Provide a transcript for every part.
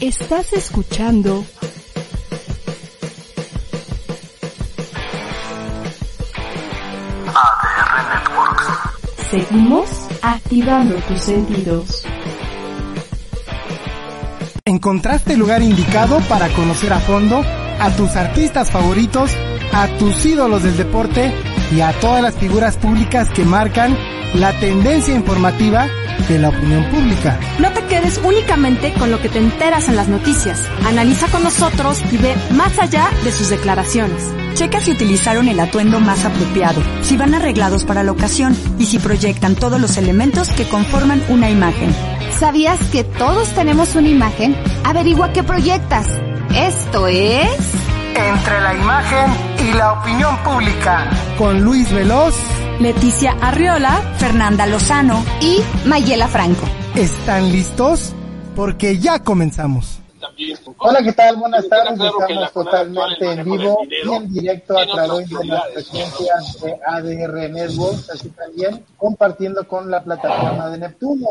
Estás escuchando ADR Networks. Seguimos activando tus sentidos. Encontraste el lugar indicado para conocer a fondo a tus artistas favoritos, a tus ídolos del deporte y a todas las figuras públicas que marcan la tendencia informativa de la opinión pública. No te quedes únicamente con lo que te enteras en las noticias. Analiza con nosotros y ve más allá de sus declaraciones. Checa si utilizaron el atuendo más apropiado, si van arreglados para la ocasión y si proyectan todos los elementos que conforman una imagen. ¿Sabías que todos tenemos una imagen? Averigua qué proyectas. Esto es... Entre la imagen y la opinión pública. Con Luis Veloz. Leticia Arriola, Fernanda Lozano y Mayela Franco. ¿Están listos? Porque ya comenzamos. Hola, ¿qué tal? Buenas tardes. Estamos totalmente en vivo y en directo a través de las frecuencias de ADR Networks, así también compartiendo con la plataforma de Neptuno.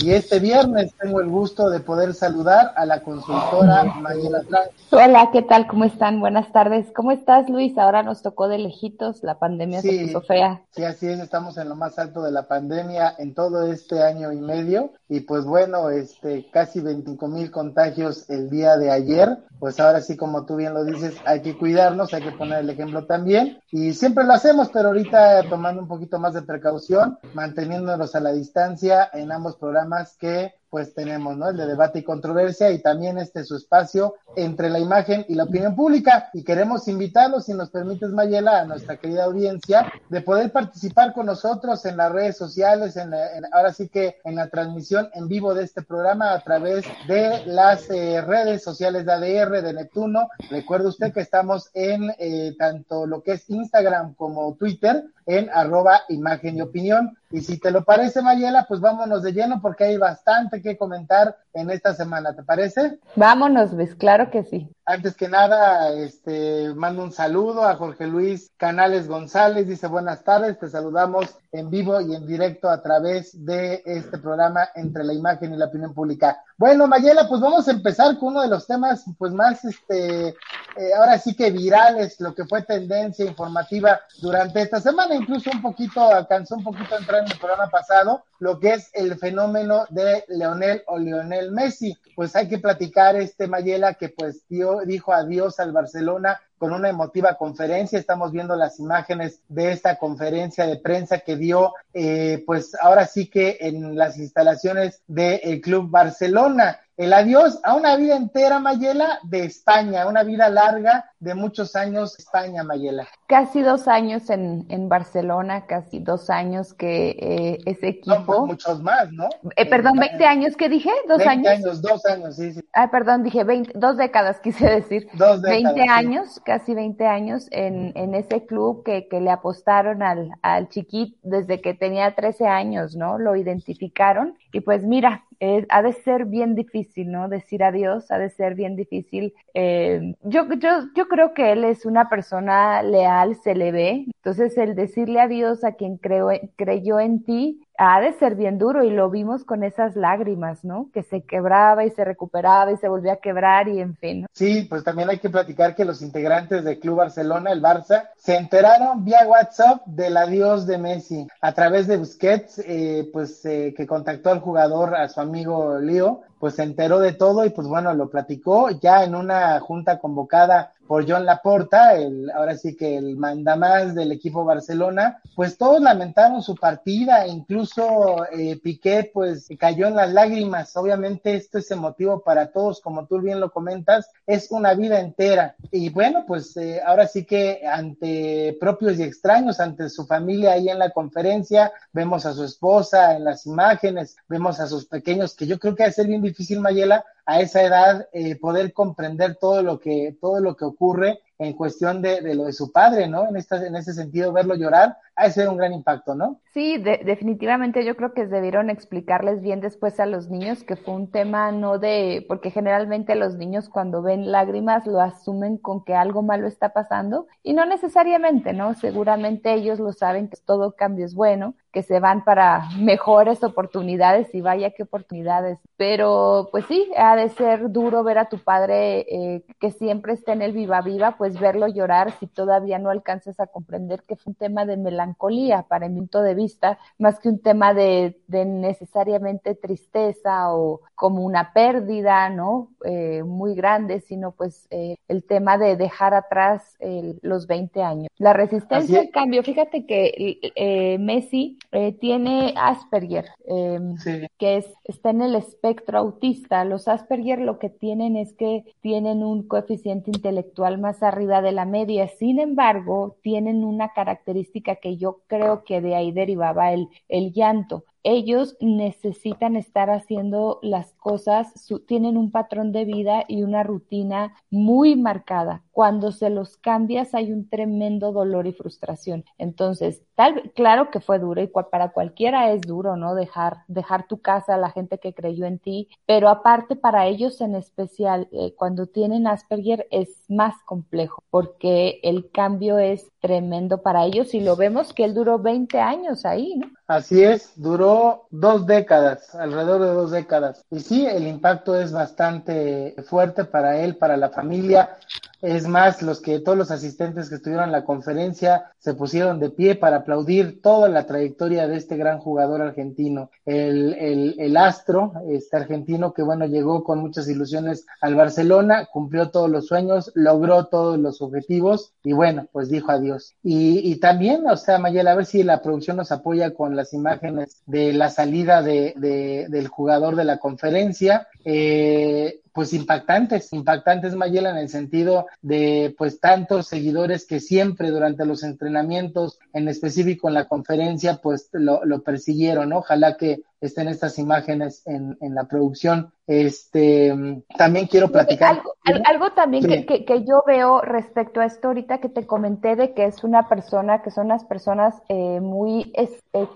Y este viernes tengo el gusto de poder saludar a la consultora Mayela Franco. Hola, ¿qué tal? ¿Cómo están? Buenas tardes. ¿Cómo estás, Luis? Ahora nos tocó de lejitos, la pandemia se puso fea. Sí, así es, estamos en lo más alto de la pandemia en todo este año y medio. Y pues bueno, este, casi 25 mil contagios el día de ayer, pues ahora sí, como tú bien lo dices, hay que cuidarnos, hay que poner el ejemplo también. Y siempre lo hacemos, pero ahorita tomando un poquito más de precaución, manteniéndonos a la distancia en ambos programas que pues tenemos, ¿no? El de debate y controversia y también este su espacio entre la imagen y la opinión pública. Y queremos invitarlos, si nos permites, Mayela, a nuestra querida audiencia, de poder participar con nosotros en las redes sociales, en, ahora sí que en la transmisión en vivo de este programa a través de las eh, redes sociales de ADR, de Neptuno. Recuerde usted que estamos en eh, tanto lo que es Instagram como Twitter, en arroba imagen y opinión. Y si te lo parece, Mayela, pues vámonos de lleno porque hay bastante que comentar en esta semana, ¿te parece? Vámonos, ves, claro que sí. Antes que nada, este, mando un saludo a Jorge Luis Canales González, dice buenas tardes, te saludamos en vivo y en directo a través de este programa entre la imagen y la opinión pública. Bueno, Mayela, pues vamos a empezar con uno de los temas, pues más, este, eh, ahora sí que virales, lo que fue tendencia informativa durante esta semana, incluso un poquito, alcanzó un poquito a entrar en el programa pasado, lo que es el fenómeno de Leonel o Lionel Messi. Pues hay que platicar este Mayela que pues dio, dijo adiós al Barcelona con una emotiva conferencia. Estamos viendo las imágenes de esta conferencia de prensa que dio, eh, pues ahora sí que en las instalaciones del Club Barcelona el adiós a una vida entera, Mayela, de España, una vida larga de muchos años España, Mayela. Casi dos años en, en Barcelona, casi dos años que eh, ese equipo. No, muchos más, ¿no? Eh, perdón, 20 años, ¿qué dije? ¿Dos 20 años? años, dos años, sí, sí. Ah, perdón, dije 20, dos décadas, quise decir. Dos décadas. 20 años, casi 20 años en, en ese club que, que le apostaron al, al chiquit desde que tenía 13 años, ¿no? Lo identificaron y pues mira, eh, ha de ser bien difícil, ¿no? Decir adiós, ha de ser bien difícil. Eh, yo, yo, yo creo que él es una persona leal, se le ve. Entonces, el decirle adiós a quien creo, creyó en ti, ha de ser bien duro y lo vimos con esas lágrimas, ¿no? Que se quebraba y se recuperaba y se volvía a quebrar y en fin. Sí, pues también hay que platicar que los integrantes del Club Barcelona, el Barça, se enteraron vía WhatsApp del adiós de Messi a través de Busquets, eh, pues eh, que contactó al jugador, a su amigo Leo, pues se enteró de todo y pues bueno, lo platicó ya en una junta convocada por John Laporta, el, ahora sí que el mandamás del equipo Barcelona, pues todos lamentaron su partida, incluso eh, Piqué pues cayó en las lágrimas, obviamente esto es emotivo para todos, como tú bien lo comentas, es una vida entera. Y bueno, pues eh, ahora sí que ante propios y extraños, ante su familia ahí en la conferencia, vemos a su esposa en las imágenes, vemos a sus pequeños, que yo creo que ser bien difícil, Mayela, a esa edad eh, poder comprender todo lo que, todo lo que ocurre en cuestión de, de, lo de su padre, ¿no? En, esta, en ese sentido, verlo llorar, ha de ser un gran impacto, ¿no? Sí, de, definitivamente yo creo que debieron explicarles bien después a los niños que fue un tema no de, porque generalmente los niños cuando ven lágrimas lo asumen con que algo malo está pasando y no necesariamente, ¿no? Seguramente ellos lo saben que todo cambio es bueno, que se van para mejores oportunidades y vaya qué oportunidades. Pero pues sí, ha de ser duro ver a tu padre eh, que siempre está en el viva viva, pues verlo llorar si todavía no alcanzas a comprender que fue un tema de melancolía para mi punto de vista, más que un tema de, de necesariamente tristeza o como una pérdida, ¿no? Eh, muy grande, sino pues eh, el tema de dejar atrás los 20 años. La resistencia al cambio, fíjate que eh, Messi eh, tiene Asperger, eh, sí. que es, está en el espectro autista. Los Asperger lo que tienen es que tienen un coeficiente intelectual más arriba de la media. Sin embargo, tienen una característica que yo creo que de ahí derivaba el, el llanto ellos necesitan estar haciendo las cosas, su, tienen un patrón de vida y una rutina muy marcada. Cuando se los cambias hay un tremendo dolor y frustración. Entonces, tal, claro que fue duro y para cualquiera es duro, ¿no? Dejar, dejar tu casa, la gente que creyó en ti, pero aparte para ellos en especial, eh, cuando tienen Asperger es más complejo porque el cambio es tremendo para ellos y lo vemos que él duró 20 años ahí, ¿no? Así es, duró dos décadas, alrededor de dos décadas. Y sí, el impacto es bastante fuerte para él, para la familia. Es más, los que todos los asistentes que estuvieron en la conferencia se pusieron de pie para aplaudir toda la trayectoria de este gran jugador argentino, el, el, el astro, este argentino que bueno llegó con muchas ilusiones al Barcelona, cumplió todos los sueños, logró todos los objetivos y bueno, pues dijo adiós. Y, y también, o sea, Mayela, a ver si la producción nos apoya con las imágenes de la salida de, de del jugador de la conferencia. Eh, pues impactantes, impactantes Mayela en el sentido de pues tantos seguidores que siempre durante los entrenamientos, en específico en la conferencia, pues lo, lo persiguieron, ¿no? Ojalá que estén estas imágenes en, en la producción. Este, también quiero platicar. Algo, algo también sí. que, que, que, yo veo respecto a esto ahorita que te comenté de que es una persona, que son unas personas eh, muy, es, eh,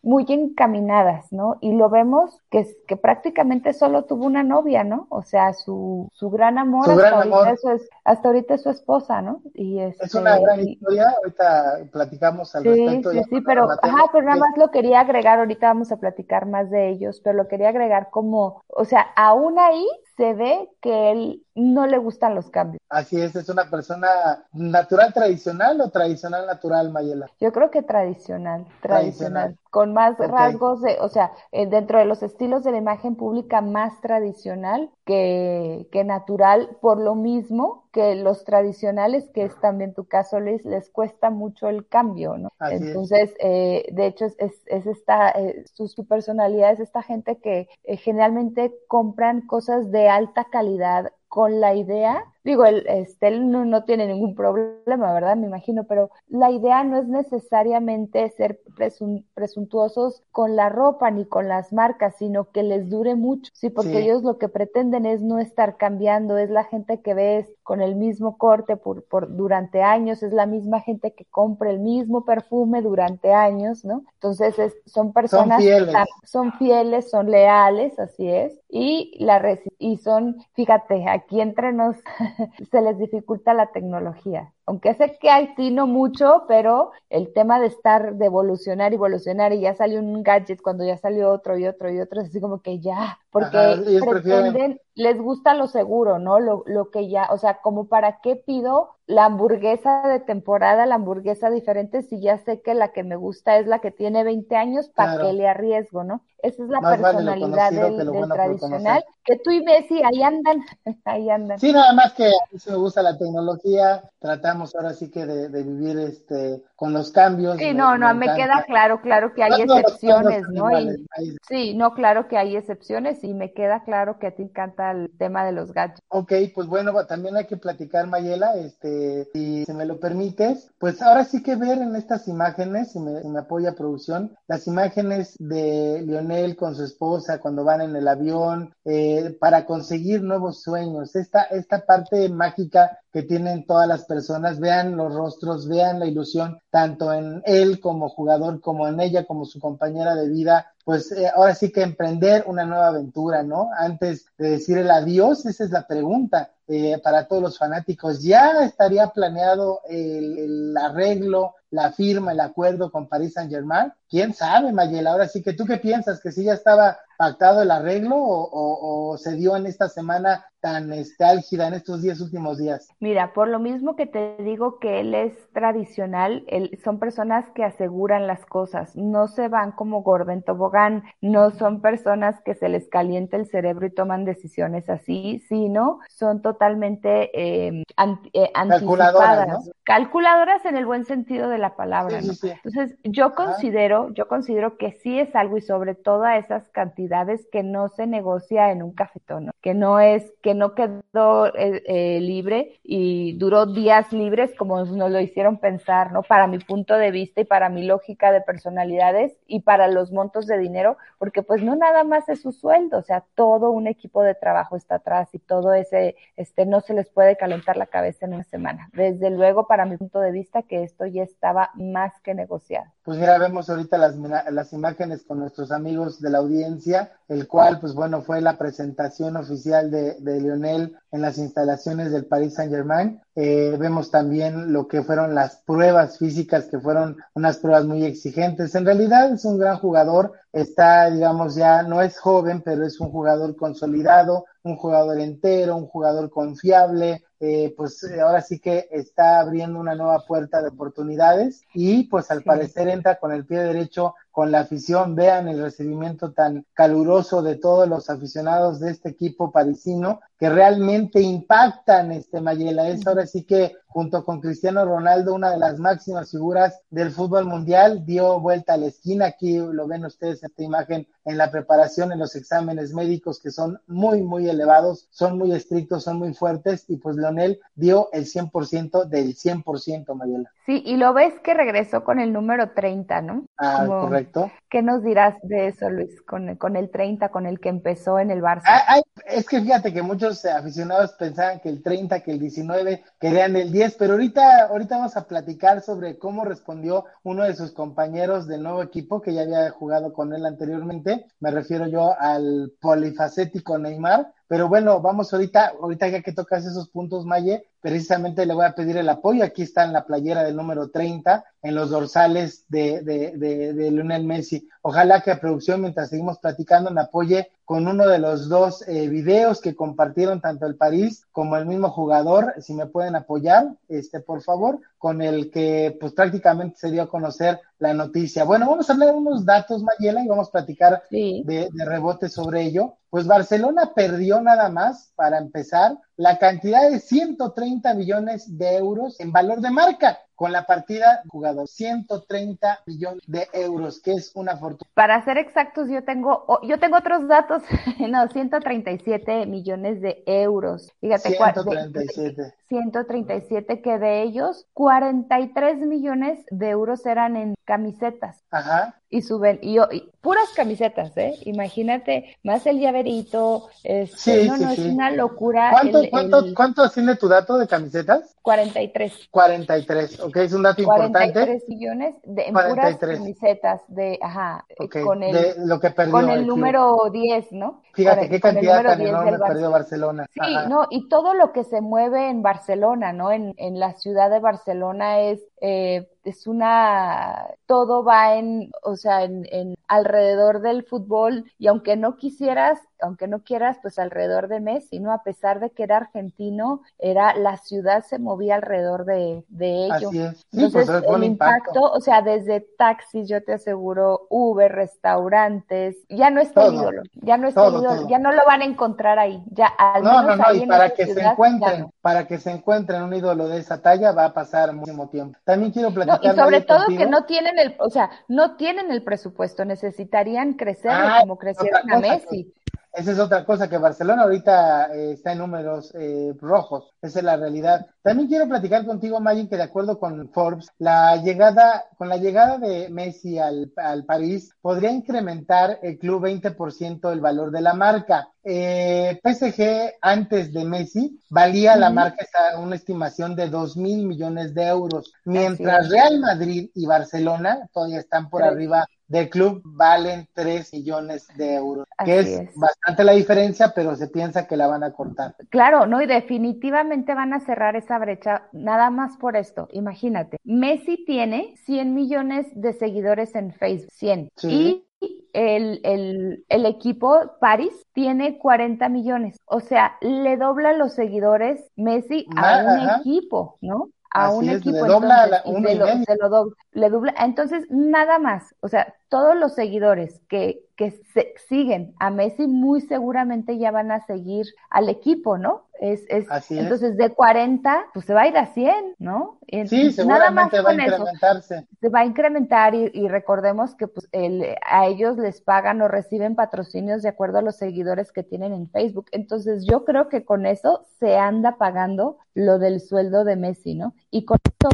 muy encaminadas, ¿no? Y lo vemos que, que prácticamente solo tuvo una novia, ¿no? O sea, su, su gran amor, su hasta, gran ahorita amor. Eso es, hasta ahorita es su esposa, ¿no? Y este, es una gran historia, ahorita platicamos al sí, respecto. Sí, sí, pero, ajá, pero nada más lo quería agregar, ahorita vamos a platicar más de ellos, pero lo quería agregar como, o sea, aún ahí se ve que él no le gustan los cambios. Así es, es una persona natural tradicional o tradicional natural, Mayela. Yo creo que tradicional, tradicional, tradicional. con más okay. rasgos de, o sea, eh, dentro de los estilos de la imagen pública más tradicional que, que natural, por lo mismo que los tradicionales, que es también tu caso, Luis, les cuesta mucho el cambio, ¿no? Así Entonces, es. Eh, de hecho, es, es, es esta, eh, su, su, personalidad es esta gente que eh, generalmente compran cosas de alta calidad con la idea, digo, el, este, él no, no, tiene ningún problema, ¿verdad? Me imagino, pero la idea no es necesariamente ser presun, presuntuosos con la ropa ni con las marcas, sino que les dure mucho, sí, porque sí. ellos lo que pretenden es no estar cambiando, es la gente que ves con el mismo corte por, por durante años, es la misma gente que compra el mismo perfume durante años, ¿no? Entonces es, son personas son fieles. son fieles, son leales, así es, y la y son, fíjate, aquí entre nos se les dificulta la tecnología. Aunque sé que hay sí no mucho, pero el tema de estar, de evolucionar y evolucionar y ya salió un gadget cuando ya salió otro y otro y otro, es así como que ya, porque Ajá, pretenden, les gusta lo seguro, ¿no? Lo, lo que ya, o sea, como para qué pido la hamburguesa de temporada, la hamburguesa diferente, si ya sé que la que me gusta es la que tiene 20 años, ¿para claro. qué le arriesgo, no? Esa es la Más personalidad vale del, del tradicional, que tú y Messi ahí andan, ahí andan. Sí, nada más que a mí me gusta la tecnología, tratamos ahora sí que de, de vivir este con los cambios. Sí, no, no, me, queda claro, claro que hay no, excepciones, ¿no? Y, sí, no, claro que hay excepciones y me queda claro que a ti encanta el tema de los gadgets. Ok, pues bueno, también hay que platicar, Mayela, este, si, si me lo permites, pues ahora sí que ver en estas imágenes, si me, si me apoya producción, las imágenes de Lionel con su esposa cuando van en el avión, eh, para conseguir nuevos sueños, esta, esta parte mágica que tienen todas las personas, vean los rostros, vean la ilusión, tanto en él como jugador, como en ella, como su compañera de vida, pues eh, ahora sí que emprender una nueva aventura, ¿no? Antes de decir el adiós, esa es la pregunta eh, para todos los fanáticos. ¿Ya estaría planeado el, arreglo, la firma, el acuerdo con Paris Saint Germain? ¿Quién sabe, Mayela? Ahora sí que tú qué piensas, que si ya estaba pactado el arreglo o, se dio en esta semana tan este, álgida, en estos diez últimos días? Mira, por lo mismo que te digo que él es tradicional, él, son personas que aseguran las cosas, no se van como gordo en tobogán, no son personas que se les calienta el cerebro y toman decisiones así, sino son totalmente eh, anti, eh, calculadoras, ¿no? calculadoras en el buen sentido de la palabra. Sí, ¿no? sí, sí. Entonces, yo considero, yo considero que sí es algo y sobre todo a esas cantidades que no se negocia en un cafetón, ¿no? que no es, que no quedó eh, eh, libre y duró días libres como nos lo hicieron pensar, ¿no? Para mi punto de vista y para mi lógica de personalidades y para los montos de dinero, porque pues no nada más es su sueldo, o sea, todo un equipo de trabajo está atrás y todo ese, este, no se les puede calentar la cabeza en una semana. Desde luego, para mi punto de vista, que esto ya estaba más que negociado. Pues mira, vemos ahorita las, las imágenes con nuestros amigos de la audiencia, el cual, pues bueno, fue la presentación oficial de, de Lionel en las instalaciones del Paris Saint Germain. Eh, vemos también lo que fueron las pruebas físicas, que fueron unas pruebas muy exigentes. En realidad es un gran jugador, está, digamos, ya no es joven, pero es un jugador consolidado, un jugador entero, un jugador confiable, eh, pues ahora sí que está abriendo una nueva puerta de oportunidades y pues al sí. parecer entra con el pie derecho con la afición, vean el recibimiento tan caluroso de todos los aficionados de este equipo parisino que realmente impactan este Mayela. Es ahora sí que junto con Cristiano Ronaldo, una de las máximas figuras del fútbol mundial, dio vuelta a la esquina. Aquí lo ven ustedes esta imagen en la preparación, en los exámenes médicos que son muy, muy elevados, son muy estrictos, son muy fuertes y pues Leonel dio el 100% del 100%, Mayela. Sí, y lo ves que regresó con el número 30, ¿no? Ah, Como, correcto. ¿Qué nos dirás de eso, Luis, con, con el 30, con el que empezó en el Barça? Ah, es que fíjate que muchos aficionados pensaban que el 30, que el 19 querían el 10, pero ahorita, ahorita vamos a platicar sobre cómo respondió uno de sus compañeros del nuevo equipo que ya había jugado con él anteriormente. Me refiero yo al polifacético Neymar. Pero bueno, vamos ahorita, ahorita ya que tocas esos puntos, Maye, precisamente le voy a pedir el apoyo. Aquí está en la playera del número 30, en los dorsales de, de, de, de Lionel Messi. Ojalá que a producción, mientras seguimos platicando, me apoye con uno de los dos eh, videos que compartieron tanto el París como el mismo jugador, si me pueden apoyar, este, por favor, con el que pues prácticamente se dio a conocer la noticia. Bueno, vamos a hablar unos datos, Mayela, y vamos a platicar sí. de, de rebote sobre ello. Pues Barcelona perdió nada más, para empezar, la cantidad de 130 millones de euros en valor de marca con la partida jugador 130 millones de euros que es una fortuna. Para ser exactos yo tengo yo tengo otros datos. No 137 millones de euros. Fíjate 137 de, 137 que de ellos 43 millones de euros eran en camisetas. Ajá. y suben y, y, puras camisetas eh imagínate más el llaverito este, sí, no sí, no sí. es una locura ¿Cuánto, el, cuánto, el... ¿cuánto asciende tu dato de camisetas? 43 43 ok es un dato 43 importante millones de en 43. puras camisetas de ajá okay. con el de lo que perdió con el, el número 10 no fíjate con, qué cantidad tan enorme perdió Barcelona sí Ajá. no y todo lo que se mueve en Barcelona no en, en la ciudad de Barcelona es eh, es una todo va en o sea en, en, alrededor del fútbol y aunque no quisieras aunque no quieras pues alrededor de Messi no a pesar de que era argentino era la ciudad se movía alrededor de, de ello Así es. Sí, entonces pues el impacto. impacto. o sea desde taxis yo te aseguro Uber restaurantes ya no está el ídolo ya no está todo, ídolo todo. ya no lo van a encontrar ahí ya al no menos no no ahí y para que ciudad, se encuentren no. para que se encuentren un ídolo de esa talla va a pasar muchísimo tiempo también quiero platicar no, y sobre todo contigo. que no tienen el, o sea, no tienen el presupuesto, necesitarían crecer ah, como crecieron a Messi. Esa es otra cosa, que Barcelona ahorita eh, está en números eh, rojos, esa es la realidad. También quiero platicar contigo, Maggie, que de acuerdo con Forbes, la llegada, con la llegada de Messi al, al París, podría incrementar el club 20% el valor de la marca. Eh, PSG antes de Messi valía la marca una estimación de 2 mil millones de euros, mientras Real Madrid y Barcelona todavía están por arriba del club valen 3 millones de euros, que es, bastante la diferencia, pero se piensa que la van a cortar. Claro, no, y definitivamente van a cerrar esa brecha nada más por esto. Imagínate, Messi tiene 100 millones de seguidores en Facebook, 100. Y el, el, el, equipo Paris tiene 40 millones. O sea, le dobla los seguidores Messi a un equipo, ¿no? a un equipo. Le dobla entonces, se, lo, le dobla. Entonces, nada más. O sea, todos los seguidores que, que se, siguen a Messi muy seguramente ya van a seguir al equipo, ¿no? Es, es, entonces de 40, pues se va a ir a 100, ¿no? sí, nada más va a incrementarse. se va a incrementar y, y recordemos que pues el, a ellos les pagan o reciben patrocinios de acuerdo a los seguidores que tienen en Facebook. Entonces yo creo que con eso se anda pagando lo del sueldo de Messi, ¿no? Y con esto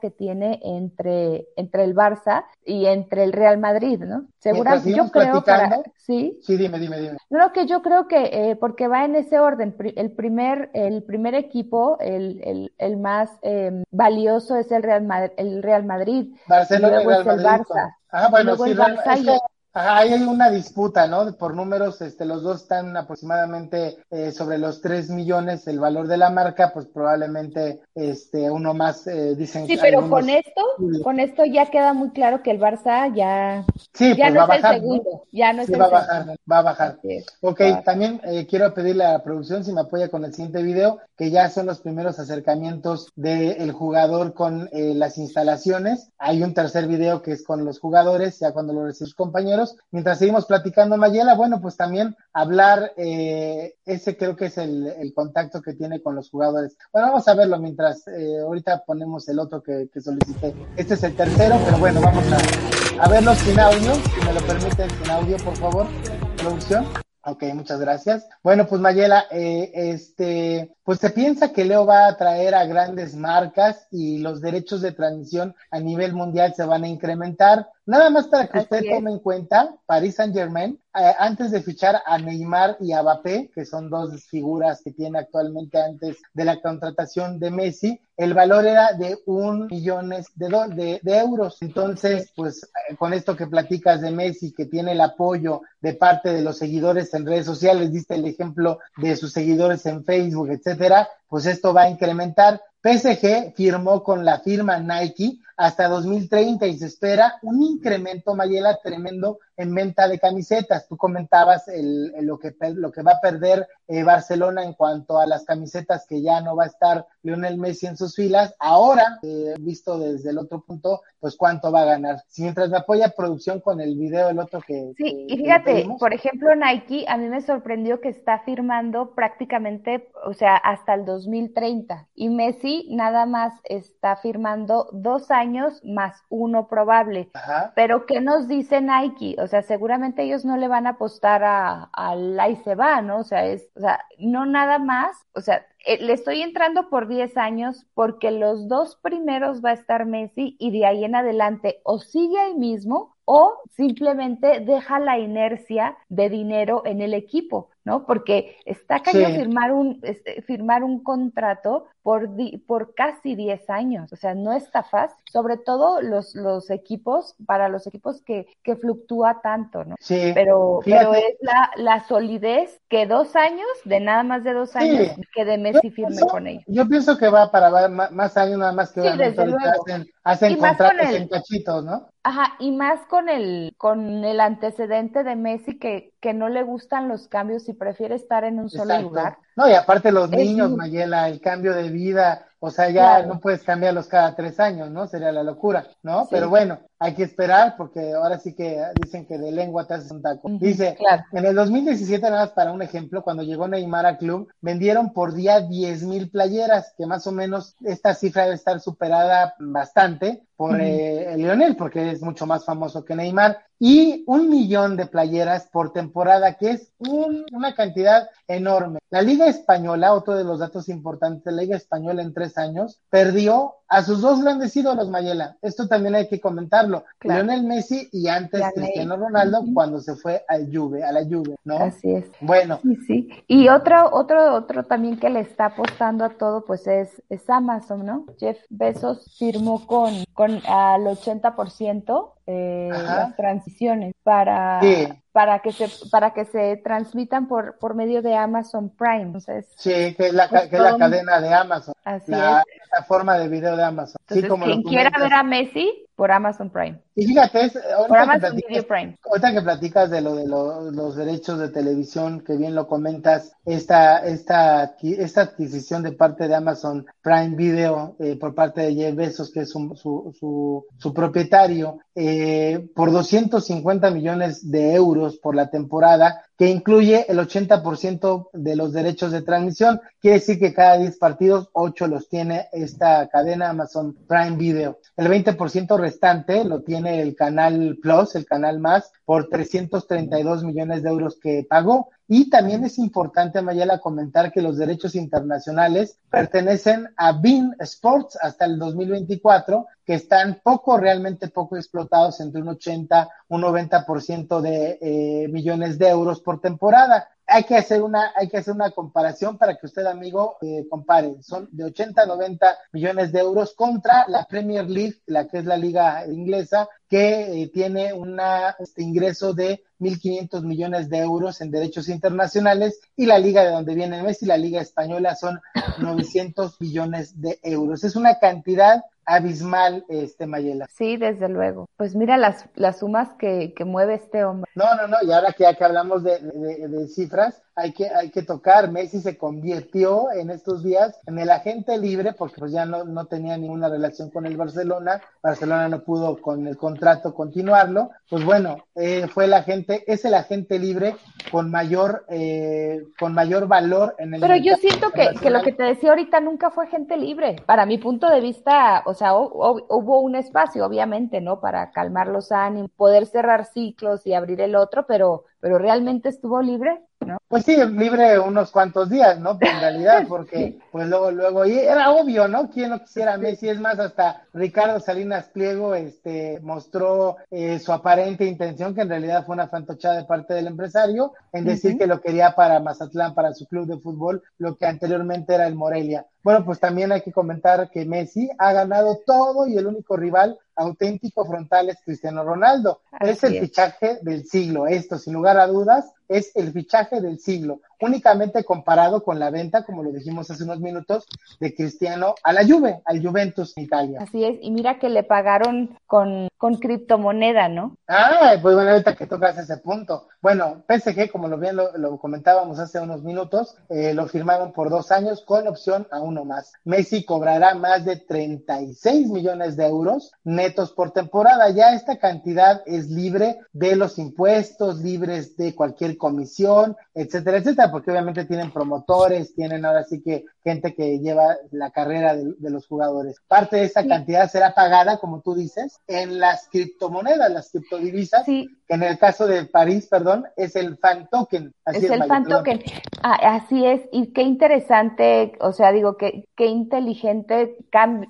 que tiene entre, entre el Barça y entre el Real Madrid, ¿no? Seguramente, yo creo que, sí. Sí, dime, dime, dime. No, que yo creo que, eh, porque va en ese orden, el primer, el primer equipo, el, el, el más eh, valioso es el Real, Madrid, el Real Madrid. Barcelona y luego es el Barça. Ah, bueno, sí, hay una disputa, ¿no? Por números, este, los dos están aproximadamente eh, sobre los 3 millones el valor de la marca, pues probablemente este, uno más eh, dicen. Sí, pero con esto, con esto ya queda muy claro que el Barça ya, sí, ya pues no es bajar, el segundo, ya no es sí, el va segundo. a bajar, va a bajar. ok, también eh, quiero pedirle a la producción si me apoya con el siguiente video, que ya son los primeros acercamientos del jugador con eh, las instalaciones. Hay un tercer video que es con los jugadores, ya cuando lo reciben sus compañeros Mientras seguimos platicando, Mayela, bueno, pues también hablar, eh, ese creo que es el, contacto que tiene con los jugadores. Bueno, vamos a verlo mientras eh, ahorita ponemos el otro que, solicité. Este es el tercero, pero bueno, vamos a, a verlo sin audio, si me lo permiten sin audio, por favor, producción. Ok, muchas gracias. Bueno, pues Mayela, eh, este, pues se piensa que Leo va a traer a grandes marcas y los derechos de transmisión a nivel mundial se van a incrementar. Nada más para que usted tome en cuenta, Paris Saint Germain, eh, antes de fichar a Neymar y a Mbappé, que son dos figuras que tiene actualmente antes de la contratación de Messi, el valor era de un millones de, de, de, euros. Entonces, pues eh, con esto que platicas de Messi, que tiene el apoyo de parte de los seguidores en redes sociales, diste el ejemplo de sus seguidores en Facebook, etcétera, pues esto va a incrementar. PSG firmó con la firma Nike hasta 2030 y se espera un incremento, Mayela, tremendo en venta de camisetas. Tú comentabas el, el, lo, que, lo que va a perder eh, Barcelona en cuanto a las camisetas que ya no va a estar Lionel Messi en sus filas. Ahora, eh, visto desde el otro punto, pues cuánto va a ganar. Si mientras me apoya producción con el video, el otro que... Sí, que, y fíjate, por ejemplo, Nike, a mí me sorprendió que está firmando prácticamente, o sea, hasta el 2030. Y Messi nada más está firmando dos años más uno probable. Ajá. Pero ¿qué nos dice Nike? O sea, seguramente ellos no le van a apostar a, al ahí se va, ¿no? O sea, es, o sea, no nada más, o sea, eh, le estoy entrando por 10 años porque los dos primeros va a estar Messi y de ahí en adelante o sigue ahí mismo o simplemente deja la inercia de dinero en el equipo, ¿no? Porque está cañón sí. firmar un este, firmar un contrato por di, por casi 10 años, o sea, no está fácil, sobre todo los los equipos para los equipos que que fluctúa tanto, ¿no? Sí. Pero pero es la la solidez que dos años de nada más de dos años sí. que de Messi firme pienso, con ellos. Yo pienso que va para más años nada más que sí, desde luego. hacen, hacen contratos el, en cachitos, ¿no? Ajá, y más con el, con el antecedente de Messi que, que no le gustan los cambios y prefiere estar en un Exacto. solo lugar. No, y aparte los Es niños, muy- Mayela, el cambio de vida, o sea, ya Claro. no puedes cambiarlos cada tres años, ¿no? Sería la locura, ¿no? Sí. Pero bueno, hay que esperar porque ahora sí que dicen que de lengua te haces un taco. Dice, claro. en el 2017, nada más para un ejemplo, cuando llegó Neymar al club, vendieron por día 10 mil playeras, que más o menos esta cifra debe estar superada bastante por eh, Lionel, porque es mucho más famoso que Neymar, y un millón de playeras por temporada, que es un- una cantidad enorme. La Liga Española, otro de los datos importantes, la Liga Española en tres años, perdió a sus dos grandes ídolos, Mayela. Esto también hay que comentarlo. Claro. Lionel Messi y antes Cristiano. Ronaldo cuando se fue al Juve, a la Juve, ¿no? Así es. Bueno, Sí, sí. Y otro, otro, otro también que le está apostando a todo, pues es, es Amazon, ¿no? Jeff Bezos firmó con, con al 80% eh, las transiciones para, Sí. para que se, para que se transmitan por, por medio de Amazon Prime. Entonces, sí, que es la, Pues que es la cadena de Amazon, así la es. plataforma de video de Amazon. Sí, Entonces, como lo quien quiera ver a Messi, por Amazon Prime. Y fíjate, es, ahorita que, platicas, Video Prime. ahorita que platicas de lo de lo- los derechos de televisión, que bien lo comentas, esta, esta, esta adquisición de parte de Amazon Prime Video eh, por parte de Jeff Bezos, que es su, su, su, su propietario, eh, por 250 millones de euros por la temporada, que incluye el 80% de los derechos de transmisión. Quiere decir que cada 10 partidos, 8 los tiene esta cadena Amazon Prime Video. El 20% restante lo tiene el canal Plus, el canal más, por 332 millones de euros que pagó. Y también es importante, Mayela, comentar que los derechos internacionales pertenecen a Bean Sports hasta el 2024, que están poco, realmente poco explotados, entre un 80, un 90% de eh, millones de euros por temporada. Hay que hacer una, hay que hacer una comparación para que usted, amigo, eh, compare. Son de 80 a 90 millones de euros contra la Premier League, la que es la liga inglesa, que eh, tiene una, este ingreso de 1.500 millones de euros en derechos internacionales y la liga de donde viene Messi, la liga española, son 900 millones de euros. Es una cantidad abismal, este Mayela. Sí, desde luego. Pues mira las, las sumas que, que mueve este hombre. No, no, no, y ahora que ya que hablamos de, de, de cifras, hay que, hay que tocar, Messi se convirtió en estos días en el agente libre porque pues ya no, no tenía ninguna relación con el Barcelona, Barcelona no pudo con el contrato continuarlo, pues bueno, eh, fue el agente, es el agente libre con mayor, eh, con mayor valor en el Pero yo siento que, que lo que te decía ahorita nunca fue gente libre. Para mi punto de vista, o sea, hu- hu- hubo un espacio, obviamente, ¿no? Para calmar los ánimos, poder cerrar ciclos y abrir el otro, pero, pero realmente estuvo libre, ¿no? Pues sí, libre unos cuantos días, ¿no? En realidad, porque pues luego, luego, y era obvio, ¿no? ¿Quién no quisiera a Messi? Es más, hasta Ricardo Salinas Pliego, este, mostró eh, su aparente intención, que en realidad fue una fantochada de parte del empresario, en decir que lo quería para Mazatlán, para su club de fútbol, lo que anteriormente era el Morelia. Bueno, pues también hay que comentar que Messi ha ganado todo y el único rival auténtico frontal es Cristiano Ronaldo. es el es. fichaje del siglo. Esto, sin lugar a dudas, es el fichaje del siglo. Únicamente comparado con la venta, como lo dijimos hace unos minutos, de Cristiano a la Juve, al Juventus en Italia. Así es. Y mira que le pagaron con, con criptomoneda, ¿no? Ah, pues bueno, ahorita que tocas ese punto. Bueno, PSG, como lo bien lo, lo comentábamos hace unos minutos, eh, lo firmaron por dos años con opción a uno más. Messi cobrará más de 36 millones de euros netos por temporada. Ya esta cantidad es libre de los impuestos, libres de cualquier comisión, etcétera, etcétera, porque obviamente tienen promotores, tienen ahora sí que gente que lleva la carrera de, de los jugadores. Parte de esa Sí. cantidad será pagada, como tú dices, en las criptomonedas, las criptodivisas, Sí, que en el caso de París, perdón, es el fan token. Así es el fan perdón. token. Ah, así es, y qué interesante, o sea, digo, que qué inteligente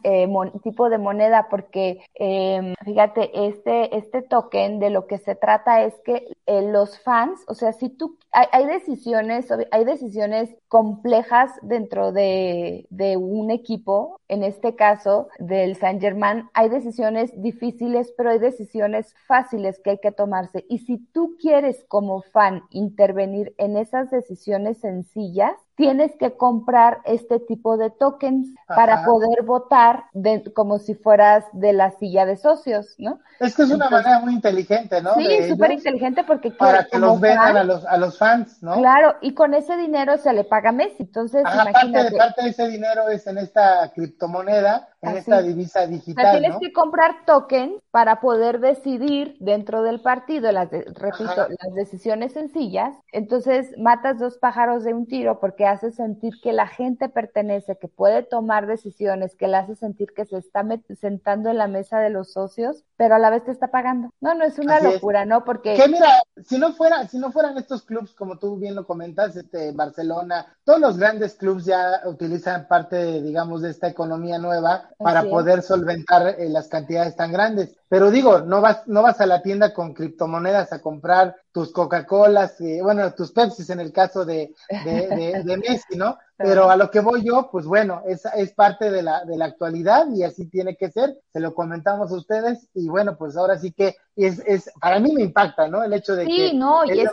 eh, tipo de moneda, porque eh, fíjate, este, este token de lo que se trata es que eh, los fans, o sea, si tú, hay, hay decisiones, hay decisiones complejas dentro de, de un equipo, en este caso del Saint Germain, hay decisiones difíciles, pero hay decisiones fáciles que hay que tomarse. Y si tú quieres como fan intervenir en esas decisiones sencillas, tienes que comprar este tipo de tokens para poder votar de, como si fueras de la silla de socios, ¿no? Es que es una manera muy inteligente, ¿no? Sí, súper inteligente porque... Para que los vendan a los, a los fans, ¿no? Claro, y con ese dinero se le paga a Messi, entonces imagínate. Parte de, ese dinero es en esta criptomoneda, en esta divisa digital, o sea, tienes que comprar token para poder decidir dentro del partido, las repito, las decisiones sencillas, entonces matas dos pájaros de un tiro porque hace sentir que la gente pertenece, que puede tomar decisiones, que le hace sentir que se está sentando en la mesa de los socios, pero a la vez te está pagando. No, no es una locura, ¿no? Porque que mira, si no fuera, si no fueran estos clubs como tú bien lo comentas, este Barcelona, todos los grandes clubs ya utilizan parte, digamos, de esta economía nueva para poder solventar eh, las cantidades tan grandes. Pero digo, no vas, no vas a la tienda con criptomonedas a comprar tus Coca-Colas, eh, bueno, tus Pepsis en el caso de, de, de, Messi, ¿no? Pero a lo que voy yo, pues bueno, es, es parte de la, de la actualidad y así tiene que ser. Se lo comentamos a ustedes y bueno, pues ahora sí que es, es para mí me impacta, ¿no? El hecho de sí, que no, y es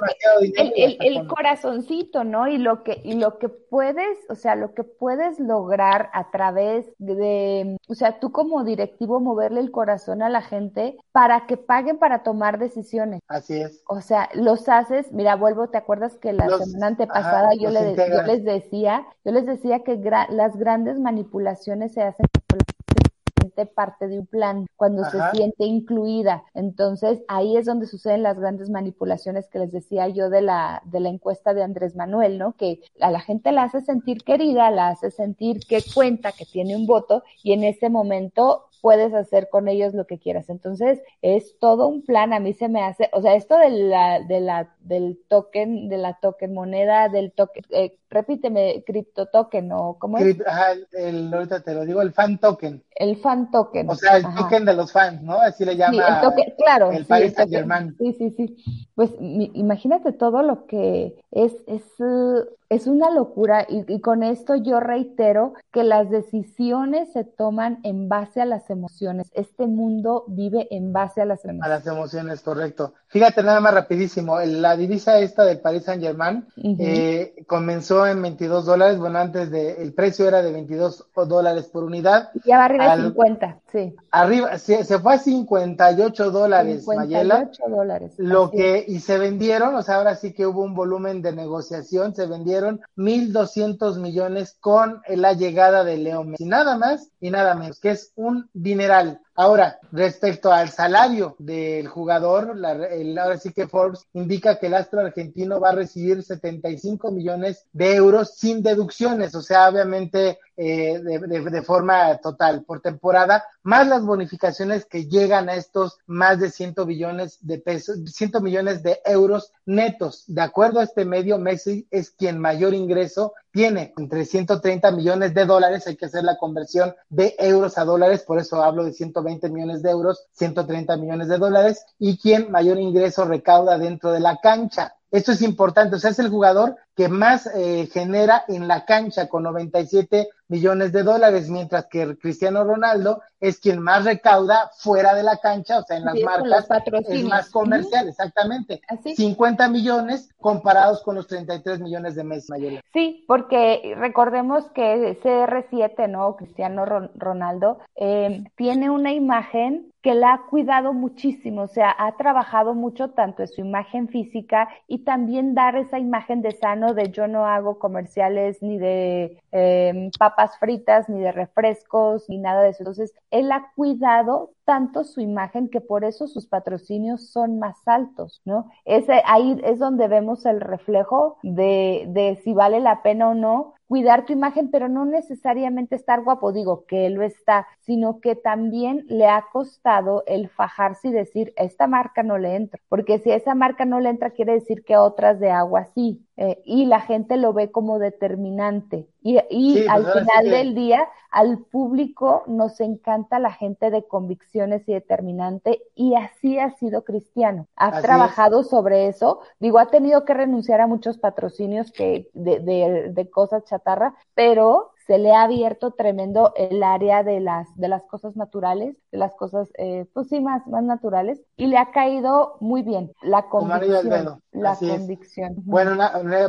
el, el, el corazoncito, ¿no? Y lo que y lo que puedes, o sea, lo que puedes lograr a través de, o sea, tú como directivo moverle el corazón a la gente para que paguen para tomar decisiones. Así es. O sea, los haces, mira, vuelvo, ¿te acuerdas que la semana antepasada yo, le, yo les decía, yo les decía que las grandes manipulaciones se hacen parte de un plan, cuando se siente incluida. Entonces, ahí es donde suceden las grandes manipulaciones que les decía yo de la, de la encuesta de Andrés Manuel, ¿no? Que a la gente la hace sentir querida, la hace sentir que cuenta, que tiene un voto, y en ese momento puedes hacer con ellos lo que quieras. Entonces, es todo un plan. A mí se me hace, o sea, esto de la, de la, del token, de la token moneda, del token, eh, repíteme, cripto token o cómo es? Ajá, el, ahorita te lo digo, el fan token. El fan token. O sea, el token de los fans, ¿no? Así le llama. el token, claro. El Paris Saint Germain. Sí, sí, sí. Pues imagínate todo lo que es, es, es una locura y, con esto yo reitero que las decisiones se toman en base a las emociones. Este mundo vive en base a las emociones. A las emociones, correcto. Fíjate nada más rapidísimo, la divisa esta del Paris Saint Germain eh, comenzó en 22 dólares, bueno, antes de, el precio era de 22 dólares por unidad. Ya va arriba de 50, sí. Arriba, se, se fue a 58 dólares, 58 dólares. Lo que, y se vendieron, o sea, ahora sí que hubo un volumen de negociación, se vendieron 1.200 millones con la llegada de Leo Messi, nada más y nada menos, que es un dineral. Ahora, respecto al salario del jugador, la, el, ahora sí que Forbes indica que el astro argentino va a recibir 75 millones de euros sin deducciones, o sea, obviamente eh, de, forma total por temporada, más las bonificaciones que llegan a estos más de 100 billones de pesos, 100 millones de euros netos. De acuerdo a este medio, Messi es quien mayor ingreso tiene, entre 130 millones de dólares, hay que hacer la conversión de euros a dólares, por eso hablo de 120 millones de euros, 130 millones de dólares, y quien mayor ingreso recauda dentro de la cancha. Esto es importante, o sea, es el jugador que más eh, genera en la cancha con 97 millones de dólares, mientras que Cristiano Ronaldo es quien más recauda fuera de la cancha, o sea, en las marcas, es más comercial, exactamente. 50 millones comparados con los 33 millones de Messi Mayela. Sí, porque recordemos que CR7, ¿no? Cristiano Ronaldo, eh, tiene una imagen que la ha cuidado muchísimo, o sea, ha trabajado mucho tanto en su imagen física y también dar esa imagen de sano de yo no hago comerciales ni de eh, papas fritas, ni de refrescos, ni nada de eso. Entonces, él ha cuidado tanto su imagen que por eso sus patrocinios son más altos, ¿no? Ese, ahí es donde vemos el reflejo de, de si vale la pena o no cuidar tu imagen, pero no necesariamente estar guapo, digo que él lo está, sino que también le ha costado el fajarse y decir, esta marca no le entra, porque si esa marca no le entra, quiere decir que otras de agua sí, eh, y la gente lo ve como determinante. Y, y al pues final del día, al público nos encanta la gente de convicciones y determinante, y así ha sido Cristiano. Ha trabajado sobre eso, digo, ha tenido que renunciar a muchos patrocinios que de, de, de cosas chatarra, pero se le ha abierto tremendo el área de las, de las cosas naturales, de las cosas, eh, pues sí, más, más naturales. y le ha caído muy bien la convicción. dedo. La Así es. convicción. Ujú. Bueno,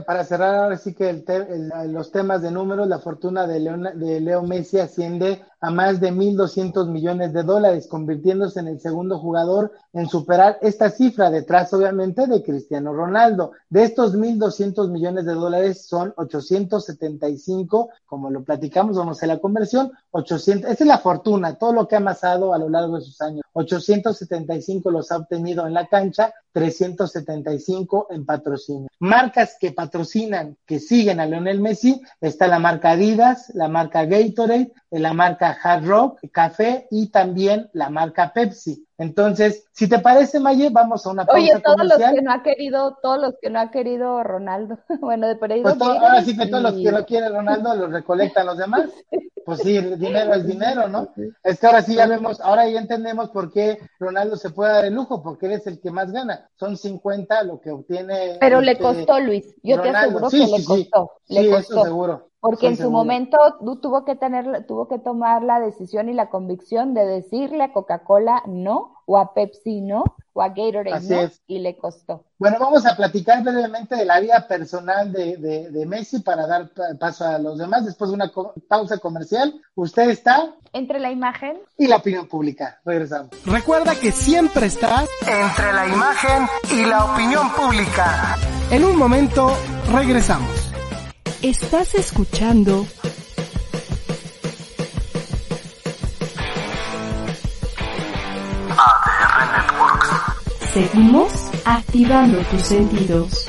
para cerrar ahora sí que el te- el- los temas de números, la fortuna de, Leona- de Leo Messi asciende a más de 1.200 millones de dólares, convirtiéndose en el segundo jugador en superar esta cifra, detrás obviamente de Cristiano Ronaldo. De estos 1.200 millones de dólares son 875, como lo platicamos, vamos a la conversión, 800, esa es la fortuna, todo lo que ha amasado a lo largo de sus años. 875 los ha obtenido en la cancha, 375 en patrocinio. Marcas que patrocinan, que siguen a Lionel Messi, está la marca Adidas, la marca Gatorade, la marca Hard Rock Café y también la marca Pepsi. Entonces, si te parece, Maye, vamos a una pausa Oye, todos los que no ha querido, todos los que no ha querido Ronaldo. Bueno, de perdido. Pues todo- vienen ahora sí que todos los que no quieren Ronaldo los recolectan los demás. Pues sí, el dinero es dinero, ¿no? Es que ahora sí ya vemos, ahora ya entendemos por qué Ronaldo se puede dar el lujo, porque él es el que más gana. Son 50 lo que obtiene. Pero le este, costó, Luis. Yo te aseguro Sí, que sí, le costó. Sí, le eso seguro. Porque en su seguro. momento tu- tuvo que tener, tuvo que tomar la decisión y la convicción de decirle a Coca-Cola no, o a Pepsi no, o a Gatorade Así no, es. y le costó. Bueno, vamos a platicar brevemente de la vida personal de, de- de Messi para dar pa- paso a los demás después de una co- pausa comercial. Usted está Entre la imagen y la opinión pública. Regresamos. Recuerda que siempre estás Entre la imagen y la opinión pública. en un momento, regresamos. Estás escuchando Seguimos activando tus sentidos.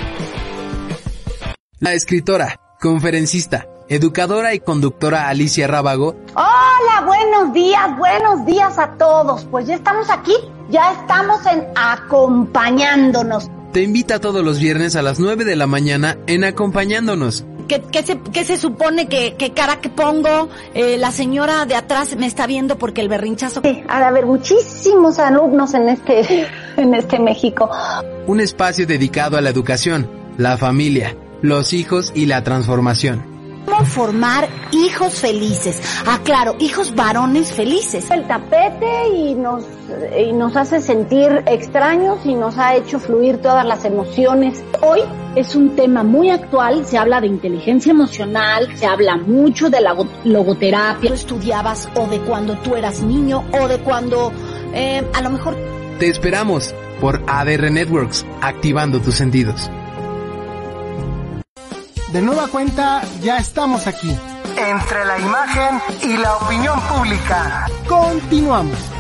La escritora, conferencista, educadora y conductora Alicia Rábago Hola, buenos días, buenos días a todos. Pues ya estamos aquí, ya estamos en acompañándonos. te invita todos los viernes a las 9 de la mañana en Acompañándonos. ¿Qué, qué se, qué se supone que, qué cara que pongo? Eh, la señora de atrás me está viendo porque el berrinchazo... Sí, ha de haber muchísimos alumnos en este, en este México. Un espacio dedicado a la educación, la familia, los hijos y la transformación. ¿Cómo formar hijos felices? Ah, claro, hijos varones felices. El tapete y nos, y nos hace sentir extraños y nos ha hecho fluir todas las emociones. Hoy es un tema muy actual, se habla de inteligencia emocional, se habla mucho de la go- logoterapia. Tú estudiabas o de cuando tú eras niño o de cuando eh, a lo mejor Te esperamos por ADR Networks, activando tus sentidos. De nueva cuenta, ya estamos aquí. Entre la imagen y la opinión pública. Continuamos.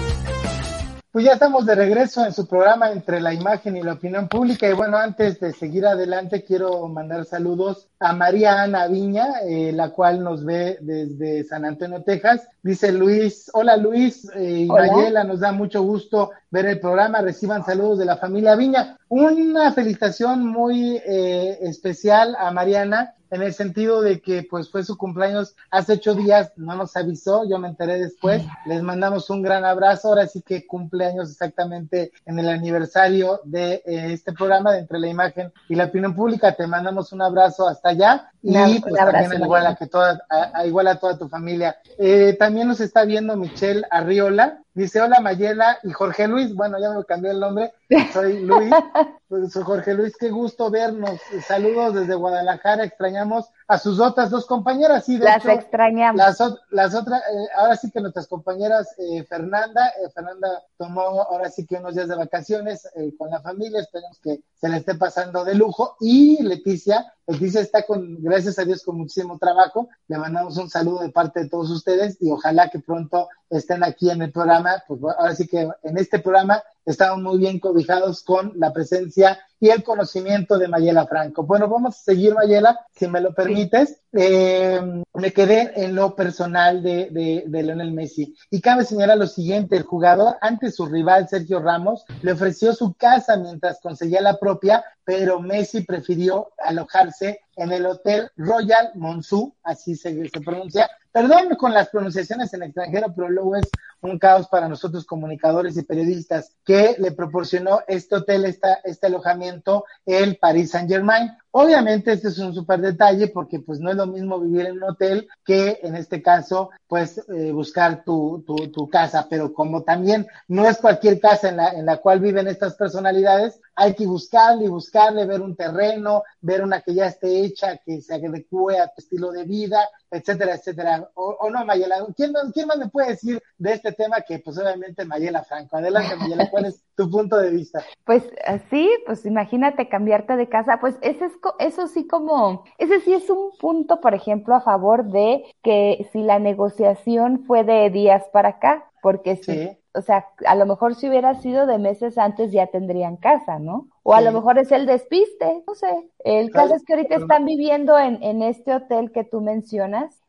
Pues ya estamos de regreso en su programa entre la imagen y la opinión pública. Y bueno, antes de seguir adelante, quiero mandar saludos a María Ana Viña, eh, la cual nos ve desde San Antonio, Texas. Dice Luis, hola Luis eh, y Hola. Mayela, nos da mucho gusto ver el programa. Reciban saludos de la familia Viña. Una felicitación muy eh, especial a Mariana en el sentido de que pues fue su cumpleaños hace ocho días, no nos avisó, yo me enteré después, les mandamos un gran abrazo, ahora sí que cumpleaños exactamente en el aniversario de eh, este programa de Entre la Imagen y la Opinión Pública, te mandamos un abrazo hasta allá y Un pues abrazo, también igual a, que toda, a, a igual a toda tu familia. Eh, también nos está viendo Michelle Arriola, dice hola Mayela y Jorge Luis, bueno ya me cambié el nombre, soy Luis, pues, soy Jorge Luis, qué gusto vernos, saludos desde Guadalajara, extrañamos a sus otras dos compañeras, sí, de las hecho, extrañamos. las, las otras, eh, ahora sí que nuestras compañeras, eh, Fernanda, eh, Fernanda tomó ahora sí que unos días de vacaciones eh, con la familia, esperemos que se le esté pasando de lujo, y Leticia, Leticia está con, gracias a Dios, con muchísimo trabajo, le mandamos un saludo de parte de todos ustedes y ojalá que pronto estén aquí en el programa, pues ahora sí que en este programa estamos muy bien cobijados con la presencia y el conocimiento de Mayela Franco. Bueno, vamos a seguir, Mayela, si me lo permites. Eh, me quedé en lo personal de, de, de Lionel Messi. Y cabe señalar lo siguiente, el jugador ante su rival Sergio Ramos le ofreció su casa mientras conseguía la propia, pero Messi prefirió alojarse en el Hotel Royal Monceau, así se, se pronuncia. Perdón con las pronunciaciones en extranjero, pero luego es un caos para nosotros comunicadores y periodistas que le proporcionó este hotel, esta, este alojamiento, el Paris Saint Germain. Obviamente este es un súper detalle porque pues no es lo mismo vivir en un hotel que en este caso pues eh, buscar tu, tu, tu, casa, pero como también no es cualquier casa en la, en la cual viven estas personalidades, hay que buscarle y buscarle, ver un terreno, ver una que ya esté hecha, que se adecue a tu estilo de vida, etcétera, etcétera. O, no, Mayela, ¿quién, ¿quién más me puede decir de este tema que pues obviamente Mayela Franco? Adelante, Mayela, ¿cuál es tu punto de vista? Pues así, pues imagínate cambiarte de casa, pues ese es, eso sí como, ese sí es un punto, por ejemplo, a favor de que si la negociación fue de días para acá, porque sí o sea, a lo mejor si hubiera sido de meses antes ya tendrían casa, ¿no? O a lo mejor es el despiste, no sé. El caso es que ahorita están viviendo en, en este hotel que tú mencionas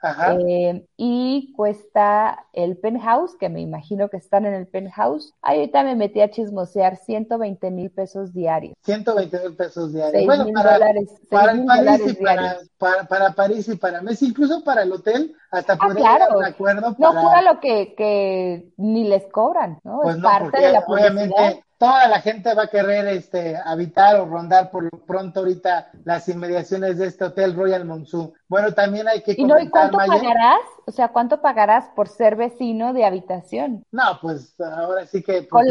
eh, y cuesta el penthouse, que me imagino que están en el penthouse. ahorita me metí a chismosear 120 mil pesos diarios. 120 mil pesos diarios. bueno, para, dólares, para, París y para, para, para, París y para Messi, incluso para el hotel, hasta ah, claro. de acuerdo. No fuera lo que, que ni les cobran, ¿no? Pues es parte de la obviamente toda la gente va a querer este habitar o rondar por lo pronto ahorita las inmediaciones de este hotel Royal Monsoon. Bueno, también hay que ¿Y no, ¿y cuánto pagarás? O sea, ¿cuánto pagarás por ser vecino de habitación? No, pues ahora sí que pues,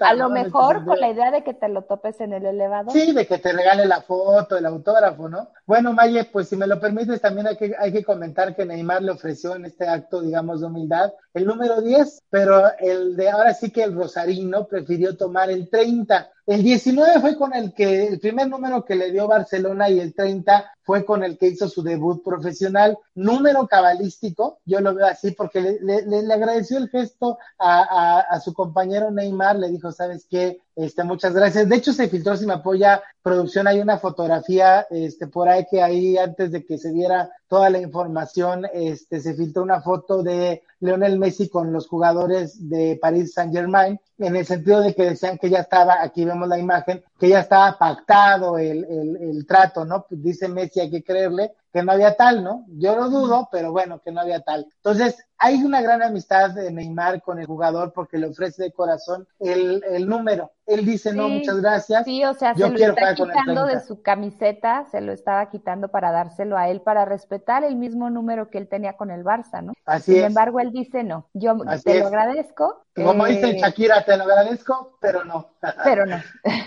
a lo mejor con la idea de que te lo topes en el elevador. Sí, de que te regale la foto, el autógrafo, ¿no? Bueno, Maye, pues si me lo permites, también hay que, hay que comentar que Neymar le ofreció en este acto, digamos, de humildad el número 10, pero el de ahora sí que el Rosarino prefirió tomar el 30 el 19 fue con el que, el primer número que le dio Barcelona y el 30 fue con el que hizo su debut profesional. Número cabalístico, yo lo veo así porque le, le, agradeció el gesto a, a, su compañero Neymar, le dijo, ¿sabes qué? Este, muchas gracias. De hecho, se filtró, si me apoya producción, hay una fotografía, este, por ahí que ahí antes de que se diera toda la información, este, se filtró una foto de Leonel Messi con los jugadores de París Saint Germain, en el sentido de que decían que ya estaba, aquí vemos la imagen, que ya estaba pactado el, el, el trato, ¿no? Pues dice Messi, hay que creerle, que no había tal, ¿no? Yo lo dudo, pero bueno, que no había tal. Entonces, hay una gran amistad de Neymar con el jugador porque le ofrece de corazón el, el número. Él dice, no, muchas gracias. Sí, o sea, se lo está quitando de su camiseta, se lo estaba quitando para dárselo a él, para respetar el mismo número que él tenía con el Barça, ¿no? Así Sin embargo, él dice, no, yo te lo agradezco. Como dice eh, Shakira, te lo agradezco, pero no. Pero no.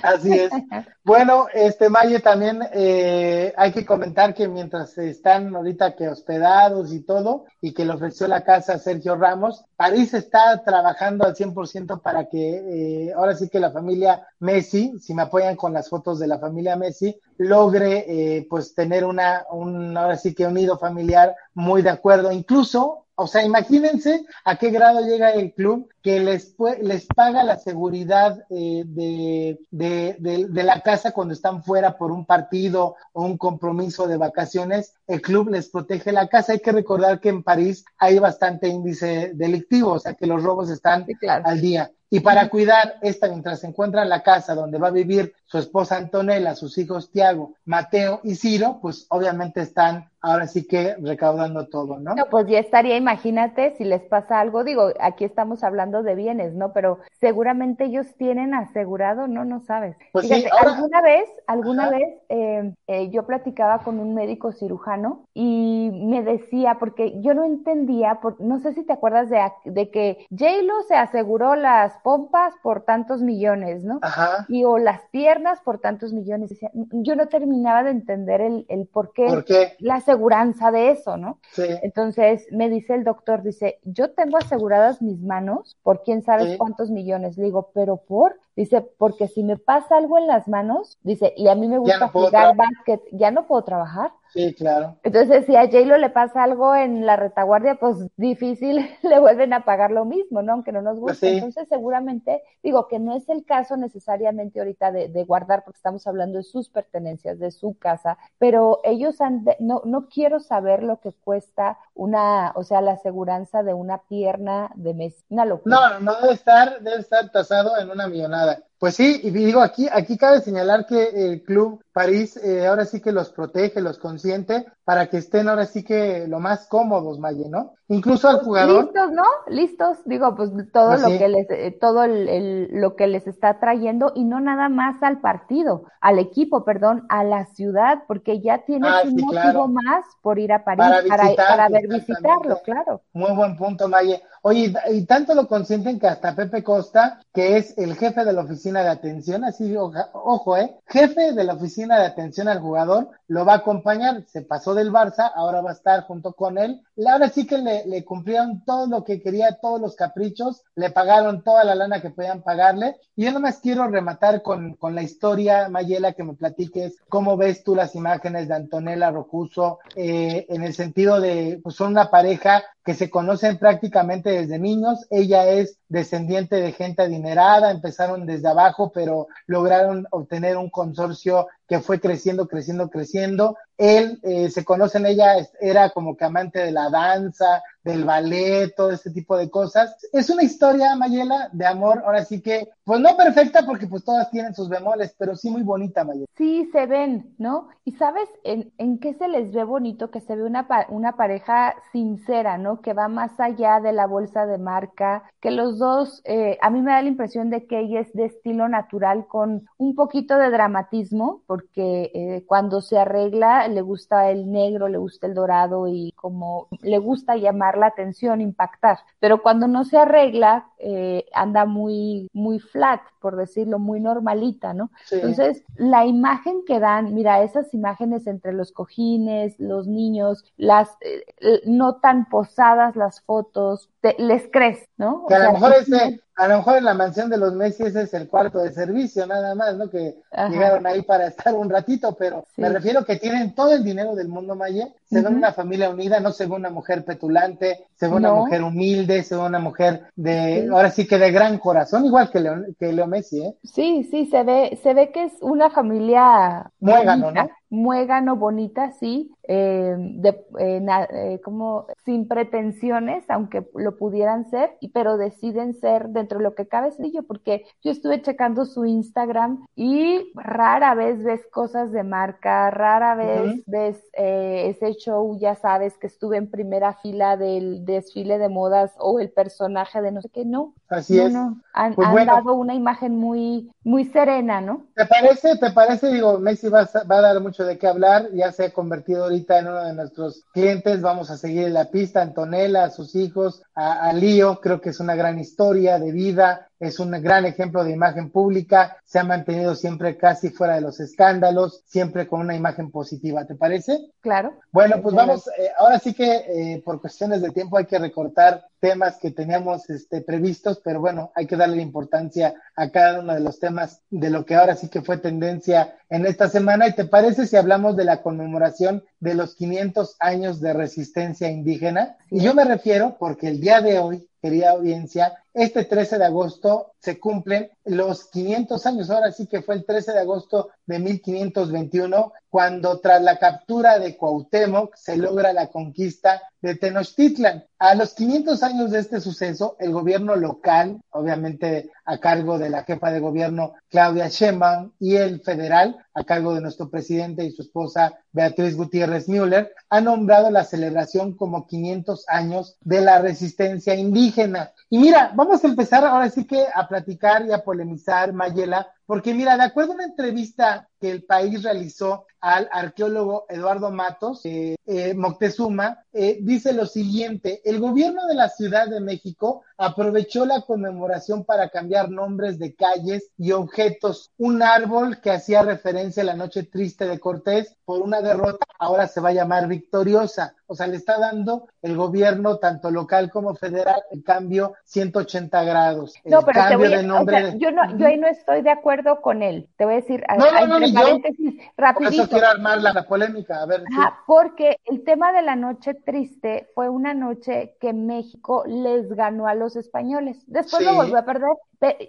Así es. Bueno, este Maye también eh, hay que comentar que mientras están ahorita que hospedados y todo, y que le ofreció la casa a Sergio Ramos, París está trabajando al 100% para que eh, ahora sí que la familia Messi, si me apoyan con las fotos de la familia Messi, logre eh, pues tener una, un, ahora sí que unido familiar muy de acuerdo. Incluso o sea, imagínense a qué grado llega el club que les, les paga la seguridad eh, de, de, de, la casa cuando están fuera por un partido o un compromiso de vacaciones. El club les protege la casa. Hay que recordar que en París hay bastante índice delictivo, o sea que los robos están al día. Y para cuidar esta mientras se encuentra en la casa donde va a vivir su esposa Antonella, sus hijos Tiago, Mateo y Ciro, pues obviamente están ahora sí que recaudando todo, ¿no? No, pues ya estaría, imagínate, si les pasa algo, digo, aquí estamos hablando de bienes, ¿no? Pero seguramente ellos tienen asegurado, no, no sabes. Pues Fíjate, alguna vez, alguna vez eh, eh, yo platicaba con un médico cirujano y me decía, porque yo no entendía, por, no sé si te acuerdas de, de que J-Lo se aseguró las pompas por tantos millones, ¿no? Ajá. Y o las piernas por tantos millones. Yo no terminaba de entender el, el por qué, ¿Por qué? la aseguranza de eso, ¿no? Sí. Entonces me dice el doctor, dice, yo tengo aseguradas mis manos por quién sabe cuántos millones. Le digo, pero por, dice, porque si me pasa algo en las manos, dice, y a mí me gusta jugar básquet, ya no puedo trabajar. Sí, claro. Entonces, si a J-Lo le pasa algo en la retaguardia, pues difícil le vuelven a pagar lo mismo, ¿no? Aunque no nos guste. Pues Entonces, seguramente, digo que no es el caso necesariamente ahorita de, de, guardar, porque estamos hablando de sus pertenencias, de su casa, pero ellos han, de, no, no quiero saber lo que cuesta una, o sea, la aseguranza de una pierna de mes, una locura. No, no debe estar, debe estar tasado en una millonada. Pues sí, y digo, aquí, aquí cabe señalar que el club París eh, ahora sí que los protege, los consiente para que estén ahora sí que lo más cómodos, Maye, ¿no? Incluso al Pues jugador. Listos, ¿no? Listos, digo, pues todo Pues lo que les, eh, todo el, el- lo que les está trayendo y no nada más al partido, al equipo, perdón, a la ciudad, porque ya tienes Ah, un sí, motivo claro. más por ir a París, Para para, visitar, para ver visitarlo, claro. Muy buen punto, Maye. Oye, y tanto lo consienten que hasta Pepe Costa, que es el jefe de la oficina de atención, así, ojo, eh, jefe de la oficina de atención al jugador, lo va a acompañar. Se pasó del Barça, ahora va a estar junto con él. Ahora sí que le, cumplieron todo lo que quería, todos los caprichos, le pagaron toda la lana que podían pagarle. Y yo nomás quiero rematar con, con la historia, Mayela, que me platiques cómo ves tú las imágenes de Antonella Rocuso, eh, en el sentido de, pues son una pareja que se conocen prácticamente desde niños. Ella es descendiente de gente adinerada, empezaron desde abajo, pero lograron obtener un consorcio que fue creciendo, creciendo, creciendo. Él, eh, se conocen, ella era como que amante de la danza, del ballet, todo ese tipo de cosas. Es una historia, Mayela, de amor, ahora sí que, pues no perfecta porque pues todas tienen sus bemoles, pero sí muy bonita, Mayela. Sí, se ven, ¿no? Y sabes en, en qué se les ve bonito, que se ve una, una pareja sincera, ¿no? Que va más allá de la bolsa de marca, que los dos, eh, a mí me da la impresión de que ella es de estilo natural con un poquito de dramatismo, porque eh, cuando se arregla le gusta el negro, le gusta el dorado y como le gusta llamar la atención, impactar. Pero cuando no se arregla, eh, anda muy, muy flat, por decirlo, muy normalita, ¿no? Sí. Entonces, la imagen que dan, mira, esas imágenes entre los cojines, los niños, las eh, no tan posadas las fotos, te- les crees, ¿no? O Que a lo mejor ese, a lo mejor en la mansión de los Messi ese es el cuarto de servicio, nada más, ¿no? Que Ajá. llegaron ahí para estar un ratito, pero Sí. me refiero que tienen todo el dinero del mundo, Maya. Se ve Ujú. una familia unida, no se ve una mujer petulante, se ve una mujer humilde, se ve una mujer de, Sí. ahora sí que de gran corazón, igual que Leo, que Leo Messi, ¿eh? Sí, sí, se ve, se ve que es una familia Muégano, ¿no? Muégano, bonita, sí, eh, de, eh, na- eh, como sin pretensiones, aunque lo pudieran ser, pero deciden ser dentro de lo que cabe sencillo, porque yo estuve checando su Instagram y rara vez ves cosas de marca, rara vez ves eh, ese show, ya sabes, que estuve en primera fila del desfile de modas o el personaje de no sé qué, no. Así no, es. no, han, Pues han bueno. dado una imagen muy, muy serena, ¿no? ¿Te parece? ¿Te parece? Digo, Messi va, a- va a dar mucho de qué hablar. Ya se ha convertido ahorita en uno de nuestros clientes. Vamos a seguir en la pista. Antonella, a sus hijos, a, a Lío. Creo que es una gran historia de vida. Es un gran ejemplo de imagen pública. Se ha mantenido siempre casi fuera de los escándalos, siempre con una imagen positiva. ¿Te parece? Claro. Bueno, pues vamos, eh, ahora sí que eh, por cuestiones de tiempo hay que recortar temas que teníamos este, previstos, pero bueno, hay que darle importancia a cada uno de los temas de lo que ahora sí que fue tendencia en esta semana. ¿Y te parece si hablamos de la conmemoración de los 500 años de resistencia indígena? Y yo me refiero porque el día de hoy, querida audiencia, este 13 de agosto se cumplen los 500 años. Ahora sí que fue el 13 de agosto de 1521, cuando tras la captura de Cuauhtémoc se logra la conquista de Tenochtitlan. A los 500 años de este suceso, el gobierno local, obviamente a cargo de la jefa de gobierno Claudia Sheinbaum y el federal, a cargo de nuestro presidente y su esposa Beatriz Gutiérrez Müller, ha nombrado la celebración como 500 años de la resistencia indígena. Y mira, vamos a empezar ahora sí que a platicar y a polemizar, Mayela, porque mira, de acuerdo a una entrevista que el país realizó al arqueólogo Eduardo Matos, eh, eh, Moctezuma, eh, dice lo siguiente, el gobierno de la Ciudad de México aprovechó la conmemoración para cambiar nombres de calles y objetos. Un árbol que hacía referencia a la noche triste de Cortés por una derrota, ahora se va a llamar victoriosa. O sea, le está dando el gobierno, tanto local como federal, el cambio 180 grados. El No, pero cambio voy a, de nombre. o sea, de- yo no, yo ahí no estoy de acuerdo con él. Te voy a decir, No, no, a- no, yo. paréntesis, Por eso rapidito. quiero armar la, la polémica. A ver, sí. Ajá, porque el tema de la noche triste fue una noche que México les ganó a los españoles. Después lo Sí. volvió a perder,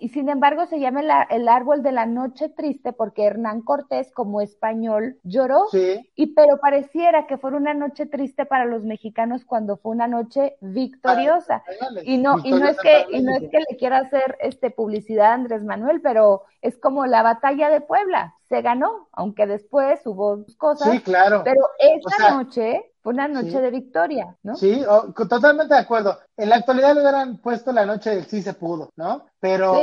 y sin embargo se llama el, árbol de la noche triste porque Hernán Cortés como español lloró, y pero pareciera que fue una noche triste para los mexicanos cuando fue una noche victoriosa. y no, y no es que, y no es que le quiera hacer este publicidad a Andrés Manuel, pero es como la batalla de Puebla, se ganó, aunque después hubo cosas. Sí, claro. Pero esa noche fue una noche de victoria, ¿no? Sí, totalmente de acuerdo. En la actualidad le hubieran puesto la noche del sí se pudo, ¿no? Pero,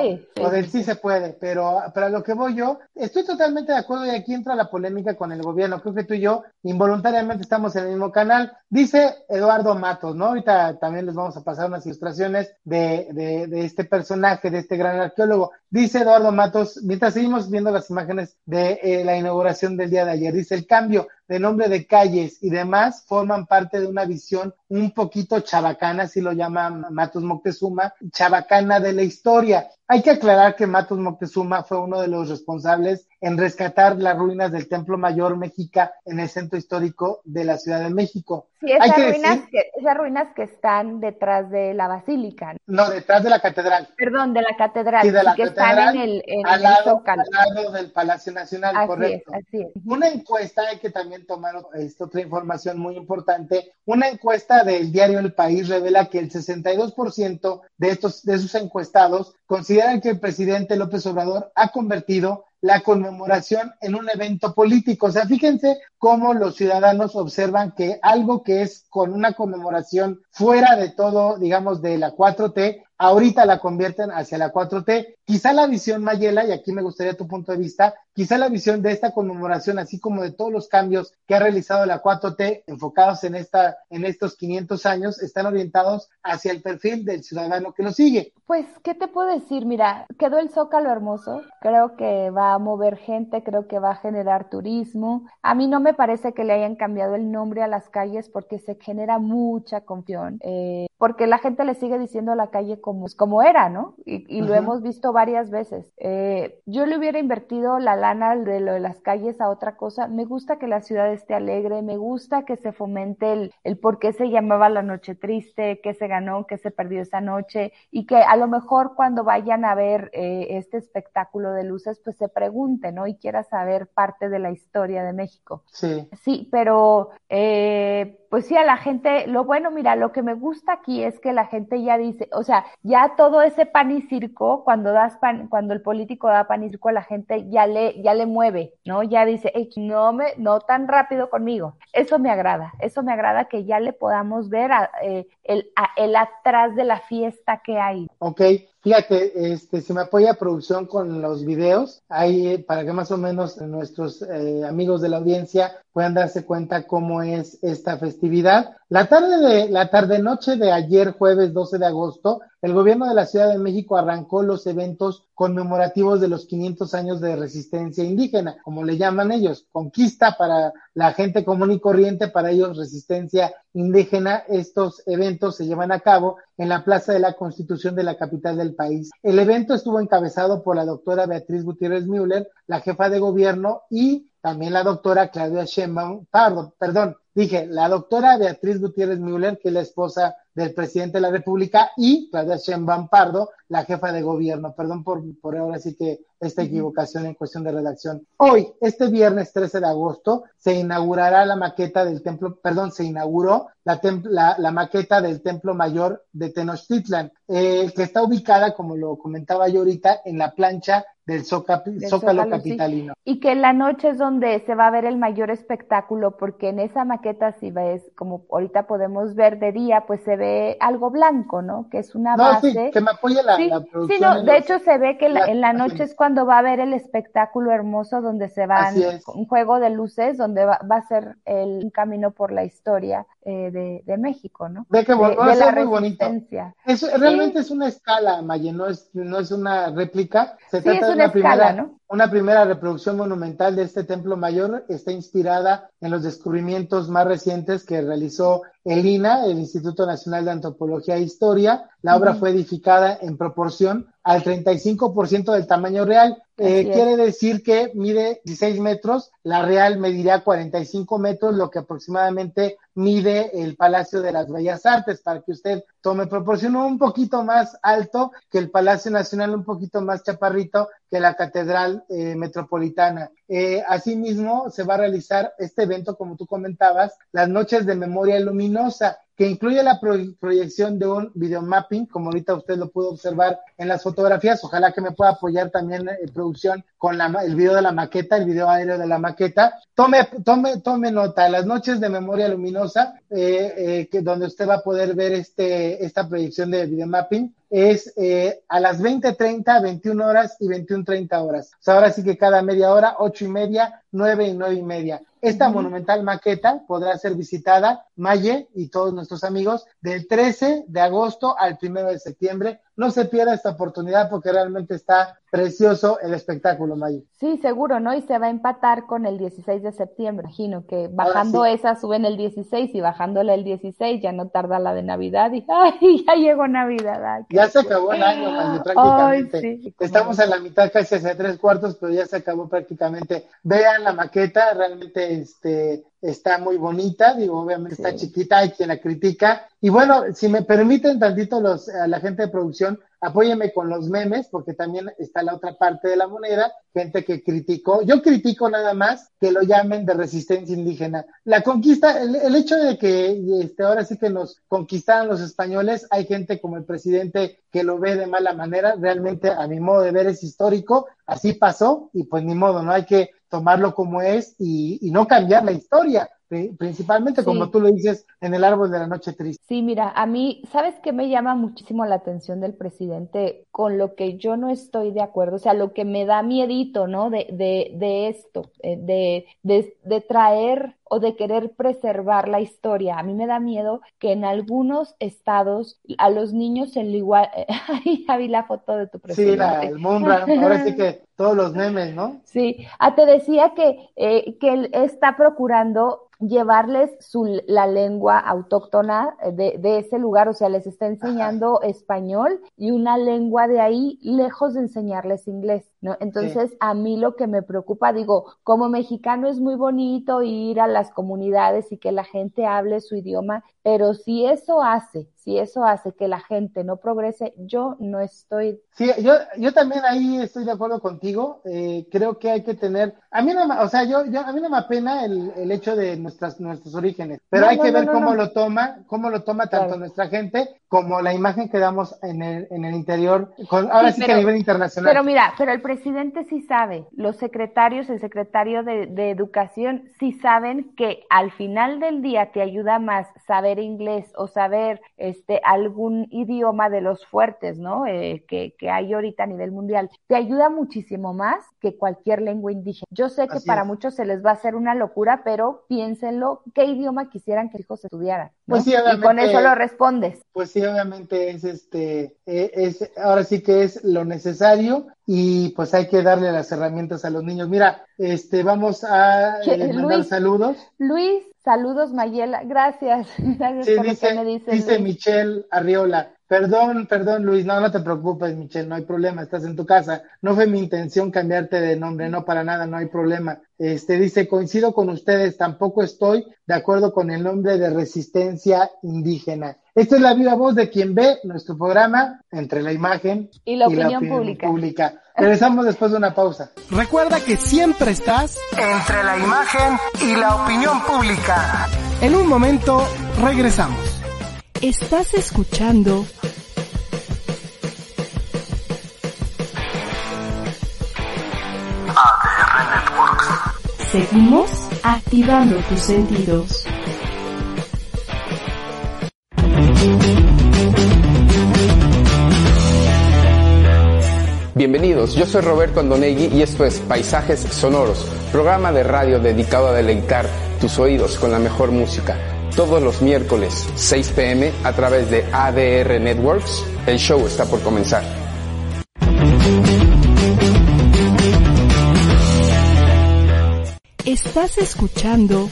o del sí se puede, pero para lo que voy yo, estoy totalmente de acuerdo y aquí entra la polémica con el gobierno. Creo que tú y yo involuntariamente estamos en el mismo canal. Dice Eduardo Matos, ¿no? Ahorita también les vamos a pasar unas ilustraciones de, de, de este personaje, de este gran arqueólogo. Dice Eduardo Matos, mientras seguimos viendo las imágenes de eh, la inauguración del día de ayer, dice el cambio de nombre de calles y demás forman parte de una visión un poquito chabacana, así lo llama Matos Moctezuma, chabacana de la historia. Hay que aclarar que Matos Moctezuma fue uno de los responsables en rescatar las ruinas del Templo Mayor Mexica en el centro histórico de la Ciudad de México. Sí, esas, ruinas, que, esas ruinas que están detrás de la basílica. No, detrás de la catedral. Perdón, de la catedral. Sí, de la que están en el, en al, lado, al, lado, del Palacio Nacional, así correcto. Es, así es. Una encuesta, que también tomar esta otra información muy importante. Una encuesta del diario El País revela que el 62% de estos, de esos encuestados consideran que el presidente López Obrador ha convertido la conmemoración en un evento político. O sea, fíjense cómo los ciudadanos observan que algo que es con una conmemoración fuera de todo, digamos, de la 4T, ahorita la convierten hacia la 4T. Quizá la visión Mayela, y aquí me gustaría tu punto de vista, quizá la visión de esta conmemoración, así como de todos los cambios que ha realizado la 4T enfocados en esta, en estos 500 años, están orientados hacia el perfil del ciudadano que lo sigue. Pues, ¿qué te puedo decir? Mira, quedó el Zócalo hermoso, creo que va a mover gente, creo que va a generar turismo. A mí no me parece que le hayan cambiado el nombre a las calles porque se genera mucha confusión, eh, porque la gente le sigue diciendo a la calle como, como era, ¿no? Y, y lo hemos visto varias veces. Eh, yo le hubiera invertido la lana de lo de las calles a otra cosa. Me gusta que la ciudad esté alegre, me gusta que se fomente el, el por qué se llamaba la noche triste, qué se ganó, qué se perdió esa noche y que a lo mejor cuando vayan a ver eh, este espectáculo de luces, pues se pregunte, ¿no? Y quiera saber parte de la historia de México. Sí. Sí, pero eh, pues sí, a la gente, lo bueno, mira, lo que me gusta aquí es que la gente ya dice, o sea, ya todo ese pan y circo, cuando das pan, cuando el político da pan y circo, la gente ya le, ya le mueve, ¿no? Ya dice, hey, no me, no tan rápido conmigo. Eso me agrada, eso me agrada que ya le podamos ver a, eh, el, a, el atrás de la fiesta que hay. Ok, Fíjate, este, se me apoya producción con los videos, ahí para que más o menos nuestros eh, amigos de la audiencia puedan darse cuenta cómo es esta festividad. La tarde de, la tarde noche de ayer, jueves 12 de agosto, el gobierno de la Ciudad de México arrancó los eventos conmemorativos de los 500 años de resistencia indígena, como le llaman ellos, conquista para la gente común y corriente, para ellos resistencia indígena. Estos eventos se llevan a cabo en la Plaza de la Constitución de la capital del país. El evento estuvo encabezado por la doctora Beatriz Gutiérrez Müller, la jefa de gobierno, y también la doctora Claudia Sheinbaum, perdón, perdón, dije, la doctora Beatriz Gutiérrez Müller, que es la esposa del presidente de la República, y Claudia Sheinbaum Pardo, la jefa de gobierno. Perdón por, por ahora sí que esta equivocación en cuestión de redacción. Hoy, este viernes 13 de agosto, se inaugurará la maqueta del templo, perdón, se inauguró la, la, la maqueta del templo mayor de Tenochtitlan, eh, que está ubicada, como lo comentaba yo ahorita, en la plancha del, Zócalo, del Zócalo, capitalino. Sí. Y que en la noche es donde se va a ver el mayor espectáculo, porque en esa maqueta, si ves, como ahorita podemos ver de día, pues se ve algo blanco, ¿no? Que es una no, base. Sí, que me apoya la, sí, la sí, no, de hecho se ve que la, en la noche es cuando va a haber el espectáculo hermoso donde se van un juego de luces donde va, va a ser el un camino por la historia eh, de, de, México, ¿no? Que de, va de a ser muy bonito. Es, sí. realmente es una escala, Maye, no es, no es una réplica. Se sí, trata es de una, una escala, primera, ¿no? una primera reproducción monumental de este templo mayor. Está inspirada en los descubrimientos más recientes que realizó el INA, el Instituto Nacional de Antropología e Historia. La obra uh -huh. fue edificada en proporción al 35% del tamaño real. Eh, quiere decir que mide 16 metros, la real medirá 45 metros, lo que aproximadamente mide el Palacio de las Bellas Artes, para que usted tome proporción un poquito más alto que el Palacio Nacional, un poquito más chaparrito que la Catedral eh, Metropolitana. Eh, asimismo, se va a realizar este evento, como tú comentabas, las noches de memoria luminosa que incluye la proyección de un videomapping, como ahorita usted lo pudo observar en las fotografías. Ojalá que me pueda apoyar también en producción con la, el video de la maqueta, el video aéreo de la maqueta. Tome, tome, tome nota, las noches de memoria luminosa, eh, eh, que donde usted va a poder ver este, esta proyección de videomapping, es eh, a las 20.30, 21 horas y 21.30 horas. O sea, ahora sí que cada media hora, ocho y media, nueve y nueve y media. Esta monumental maqueta podrá ser visitada, Maye y todos nuestros amigos, del 13 de agosto al 1 de septiembre. No se pierda esta oportunidad porque realmente está precioso el espectáculo, Maye. Sí, seguro, ¿no? Y se va a empatar con el 16 de septiembre. Imagino que bajando esa suben el 16 y bajándole el 16 ya no tarda la de Navidad y ¡ay! Ya llegó Navidad. ya se acabó el año, Maye, prácticamente. Estamos a la mitad, casi hacia tres cuartos, pero ya se acabó prácticamente. Vean la maqueta, realmente este, está muy bonita, digo, obviamente está chiquita, hay quien la critica. Y bueno, si me permiten tantito los, a la gente de producción, apóyeme con los memes, porque también está la otra parte de la moneda, gente que criticó, yo critico nada más que lo llamen de resistencia indígena. La conquista, el, hecho de que este, ahora sí que nos conquistaran los españoles, hay gente como el presidente que lo ve de mala manera, realmente a mi modo de ver es histórico, así pasó y pues ni modo, no hay que tomarlo como es y, y no cambiar la historia principalmente como tú lo dices en el árbol de la noche triste. Sí, mira, a mí, ¿sabes qué me llama muchísimo la atención del presidente con lo que yo no estoy de acuerdo? O sea, lo que me da miedito, ¿no? De, de, de esto, eh, de, de, de traer o de querer preservar la historia. A mí me da miedo que en algunos estados a los niños en igual, ahí ya vi la foto de tu presidente. Sí, la, el Munra, ahora sí que todos los memes, ¿no? Sí, ah, te decía que, eh, que él está procurando llevarles su, la lengua autóctona de, de, ese lugar, o sea, les está enseñando español y una lengua de ahí, lejos de enseñarles inglés, ¿no? Entonces, a mí lo que me preocupa, digo, como mexicano es muy bonito ir a las comunidades y que la gente hable su idioma, pero si eso hace si eso hace que la gente no progrese, yo no estoy. Sí, yo, yo también ahí estoy de acuerdo contigo. Eh, creo que hay que tener, a mí no, o sea, yo, yo a mí no me apena el, el hecho de nuestras nuestros orígenes, pero hay que ver cómo lo toma, cómo lo toma tanto nuestra gente como la imagen que damos en el, en el interior, con, ahora sí, que a nivel internacional. Pero mira, pero el presidente sí sabe, los secretarios, el secretario de, de educación sí saben que al final del día te ayuda más saber inglés o saber este, algún idioma de los fuertes, ¿no? Eh, que, que, hay ahorita a nivel mundial, te ayuda muchísimo más que cualquier lengua indígena. Yo sé que para muchos se les va a hacer una locura, pero piénsenlo, ¿qué idioma quisieran que hijos estudiaran? Pues sí, y con eso lo respondes. Pues sí, obviamente es este, e, es, ahora sí que es lo necesario y pues hay que darle las herramientas a los niños. Mira, este, vamos a eh, mandar saludos. Luis, saludos Mayela, gracias. Gracias por dice, me dice. Dice Michelle Arriola. Perdón, perdón Luis, no, no te preocupes Michelle, no hay problema, estás en tu casa. No fue mi intención cambiarte de nombre, no para nada, no hay problema. Este dice, coincido con ustedes, tampoco estoy de acuerdo con el nombre de resistencia indígena. Esta es la viva voz de quien ve nuestro programa entre la imagen y la opinión, pública. pública. Regresamos después de una pausa. Recuerda que siempre estás entre la imagen y la opinión pública. En un momento regresamos. Estás escuchando ADR Networks. Seguimos activando tus sentidos. Bienvenidos, yo soy Roberto Andonegui y esto es Paisajes Sonoros, programa de radio dedicado a deleitar tus oídos con la mejor música. Todos los miércoles 6 pm a través de ADR Networks, el show está por comenzar. Estás escuchando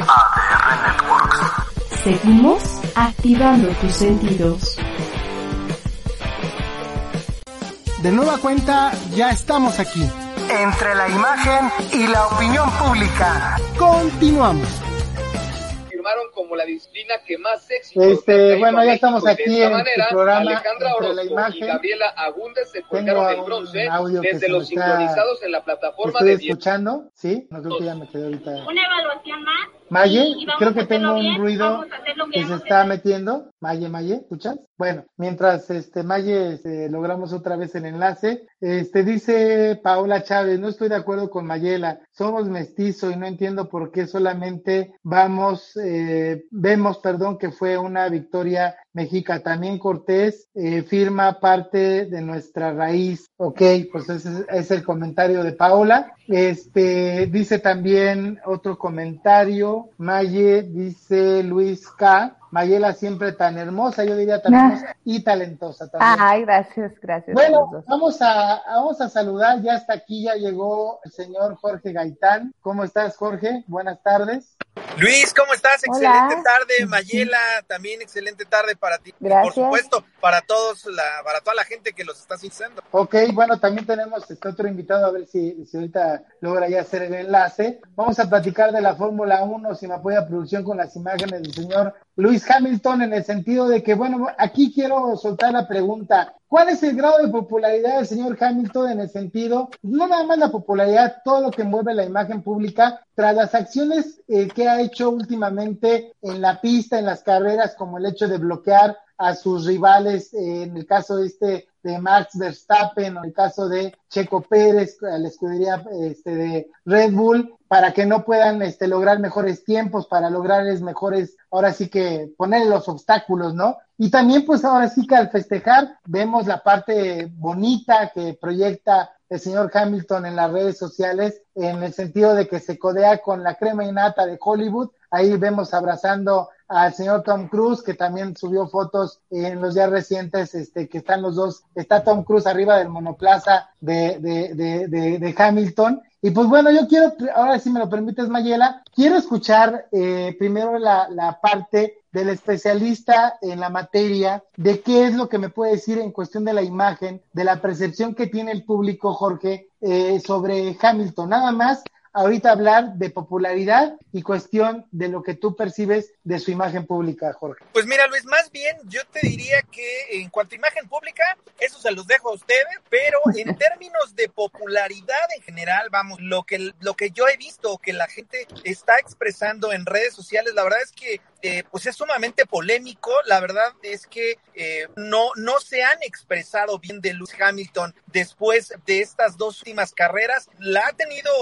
ADR Networks. Seguimos activando tus sentidos. De nueva cuenta, ya estamos aquí. Entre la imagen y la opinión pública. Continuamos. Firmaron como la disciplina que más éxito Este, bueno, ya estamos aquí de esta en manera, el programa Alejandra Orozco la imagen. y Gabriela Agúndez se colgaron el bronce desde los sincronizados en la plataforma Estoy de 10. escuchando, ¿sí? No creo que ya me quedé ahorita. Una evaluación más. Maye, creo que tengo un ruido que se está metiendo. Maye, Maye, ¿escuchas? Bueno, mientras este Maye este, logramos otra vez el enlace, este dice Paola Chávez, no estoy de acuerdo con Mayela, somos mestizo y no entiendo por qué solamente vamos, eh, vemos, perdón, que fue una victoria mexica. También Cortés eh, firma parte de nuestra raíz. Ok, pues ese es el comentario de Paola. Este dice también otro comentario. Maye dice Luis K. Mayela siempre tan hermosa, yo diría tan Ah. hermosa y talentosa también. Ay, gracias, gracias. Bueno, vamos a, vamos a saludar, ya hasta aquí ya llegó el señor Jorge Gaitán. ¿Cómo estás, Jorge? Buenas tardes. Luis, ¿cómo estás? Hola. Excelente tarde, Mayela, también excelente tarde para ti. Y Gracias. por supuesto, para todos, la, para toda la gente que los está sintiendo. Ok, bueno, también tenemos este otro invitado, a ver si, si ahorita logra ya hacer el enlace. Vamos a platicar de la Fórmula 1, si me apoya producción con las imágenes del señor Luis Hamilton, en el sentido de que, bueno, aquí quiero soltar la pregunta. ¿Cuál es el grado de popularidad del señor Hamilton en el sentido, no nada más la popularidad, todo lo que mueve la imagen pública tras las acciones eh, que ha hecho últimamente en la pista, en las carreras, como el hecho de bloquear a sus rivales, eh, en el caso este de Max Verstappen, o el caso de Checo Pérez, a la escudería este, de Red Bull, para que no puedan este, lograr mejores tiempos, para lograrles mejores, ahora sí que poner los obstáculos, ¿no? Y también pues ahora sí que al festejar vemos la parte bonita que proyecta el señor Hamilton en las redes sociales, en el sentido de que se codea con la crema innata de Hollywood. Ahí vemos abrazando al señor Tom Cruise, que también subió fotos en los días recientes, este, que están los dos, está Tom Cruise arriba del monoplaza de, de, de, de, de Hamilton. Y pues bueno, yo quiero, ahora si me lo permites, Mayela, quiero escuchar eh, primero la, la parte del especialista en la materia, de qué es lo que me puede decir en cuestión de la imagen, de la percepción que tiene el público, Jorge, eh, sobre Hamilton. Nada más, ahorita hablar de popularidad y cuestión de lo que tú percibes de su imagen pública, Jorge. Pues mira, Luis, más bien yo te diría que en cuanto a imagen pública, eso se los dejo a ustedes, pero en términos de popularidad en general, vamos, lo que, lo que yo he visto que la gente está expresando en redes sociales, la verdad es que eh, pues es sumamente polémico. La verdad es que eh, no, no se han expresado bien de Lewis Hamilton después de estas dos últimas carreras. La ha tenido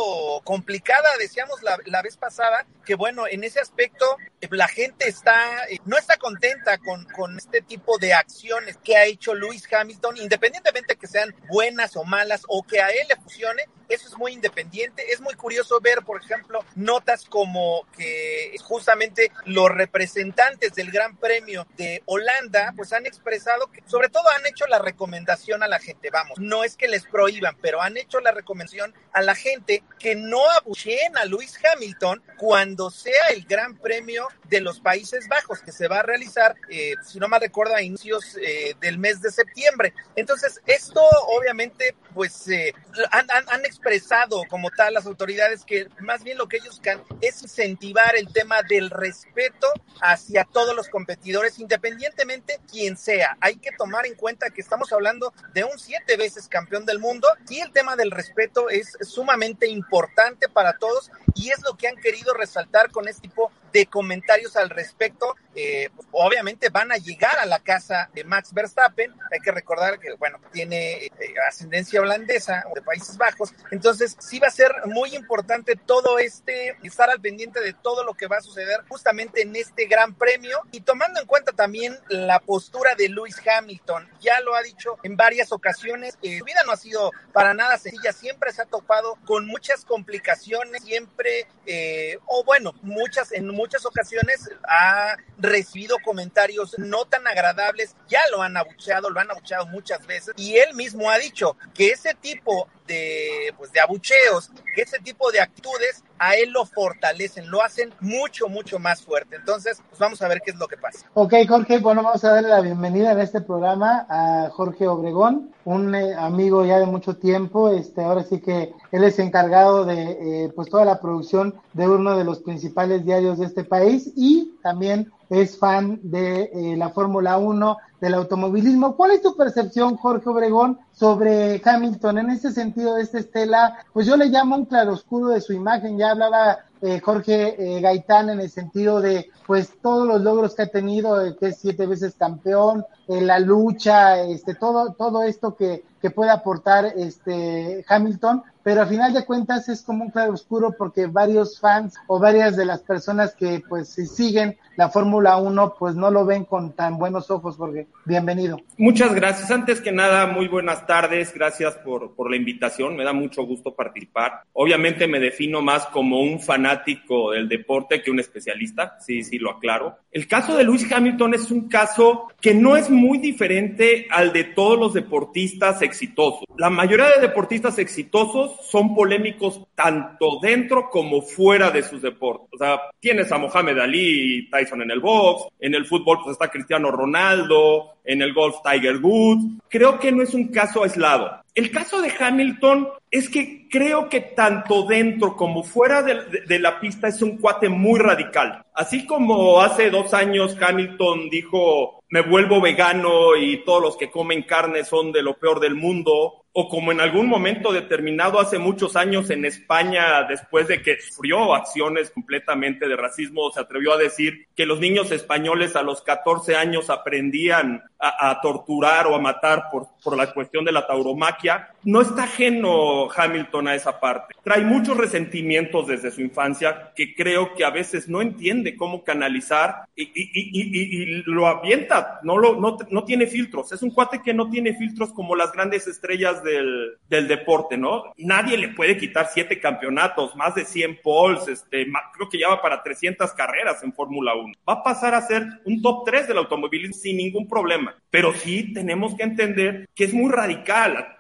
complicada, decíamos la, la vez pasada, que bueno, en ese aspecto eh, la gente está, no está contenta con, con este tipo de acciones que ha hecho Lewis Hamilton, independientemente que sean buenas o malas o que a él le funcione, eso es muy independiente. Es muy curioso ver, por ejemplo, notas como que justamente los representantes del Gran Premio de Holanda, pues han expresado que, sobre todo han hecho la recomendación a la gente, vamos, no es que les prohíban, pero han hecho la recomendación a la gente que no abucheen a Lewis Hamilton cuando sea el Gran Premio de los Países Bajos, que se va a realizar, eh, si no mal recuerdo, a inicios eh, del mes de septiembre. Entonces, esto obviamente, pues, eh, han, han, expresado como tal las autoridades que más bien lo que ellos buscan es incentivar el tema del respeto hacia todos los competidores, independientemente quien sea. Hay que tomar en cuenta que estamos hablando de un siete veces campeón del mundo y el tema del respeto es sumamente importante para todos y es lo que han querido resaltar con este tipo de comentarios al respecto. Eh, obviamente van a llegar a la casa de Max Verstappen. Hay que recordar que, bueno, tiene eh, ascendencia holandesa de Países Bajos. Entonces, sí va a ser muy importante todo este, estar al pendiente de todo lo que va a suceder justamente en este gran premio y tomando en cuenta también la postura de Lewis Hamilton. Ya lo ha dicho en varias ocasiones, eh, su vida no ha sido para nada sencilla, siempre se ha topado con muchas complicaciones, siempre, eh, o bueno, muchas, en muchas ocasiones ha recibido comentarios no tan agradables, ya lo han abucheado, lo han abucheado muchas veces y él mismo ha dicho que ese tipo de, pues, de abucheos, ese tipo de actitudes a él lo fortalecen, lo hacen mucho, mucho más fuerte. Entonces, pues vamos a ver qué es lo que pasa. Ok, Jorge, bueno, vamos a darle la bienvenida en este programa a Jorge Obregón, un eh, amigo ya de mucho tiempo. Este, ahora sí que él es encargado de eh, pues toda la producción de uno de los principales diarios de este país y también es fan de eh, la Fórmula 1, del automovilismo. ¿Cuál es tu percepción, Jorge Obregón, sobre Hamilton? En ese sentido, esta estela, pues yo le llamo un claroscuro de su imagen. Ya hablaba eh, Jorge eh, Gaitán en el sentido de, pues, todos los logros que ha tenido, eh, que es siete veces campeón, la lucha, este, todo, todo esto que, que puede aportar este Hamilton, pero al final de cuentas es como un claro oscuro porque varios fans o varias de las personas que pues siguen la Fórmula 1 pues no lo ven con tan buenos ojos porque bienvenido. Muchas gracias. Antes que nada, muy buenas tardes. Gracias por, por la invitación. Me da mucho gusto participar. Obviamente me defino más como un fanático del deporte que un especialista. Sí, sí, lo aclaro. El caso de Lewis Hamilton es un caso que no es muy diferente al de todos los deportistas exitosos. La mayoría de deportistas exitosos son polémicos tanto dentro como fuera de sus deportes. O sea, tienes a Mohamed Ali y Tyson en el box, en el fútbol pues está Cristiano Ronaldo, en el golf Tiger Woods. Creo que no es un caso aislado. El caso de Hamilton es que creo que tanto dentro como fuera de, de, de, la pista es un cuate muy radical. Así como hace dos años Hamilton dijo, me vuelvo vegano y todos los que comen carne son de lo peor del mundo, o como en algún momento determinado hace muchos años en España, después de que sufrió acciones completamente de racismo, se atrevió a decir que los niños españoles a los 14 años aprendían a, torturar o a matar por, por la cuestión de la tauromaquia. No está ajeno Hamilton a esa parte. Trae muchos resentimientos desde su infancia que creo que a veces no entiende cómo canalizar y, lo avienta, no, lo, no, no tiene filtros. Es un cuate que no tiene filtros como las grandes estrellas del, del, deporte, ¿no? Nadie le puede quitar siete campeonatos, más de 100 poles, este, creo que ya va para 300 carreras en Fórmula 1. Va a pasar a ser un top 3 del automovilismo sin ningún problema. Pero sí tenemos que entender que es muy radical.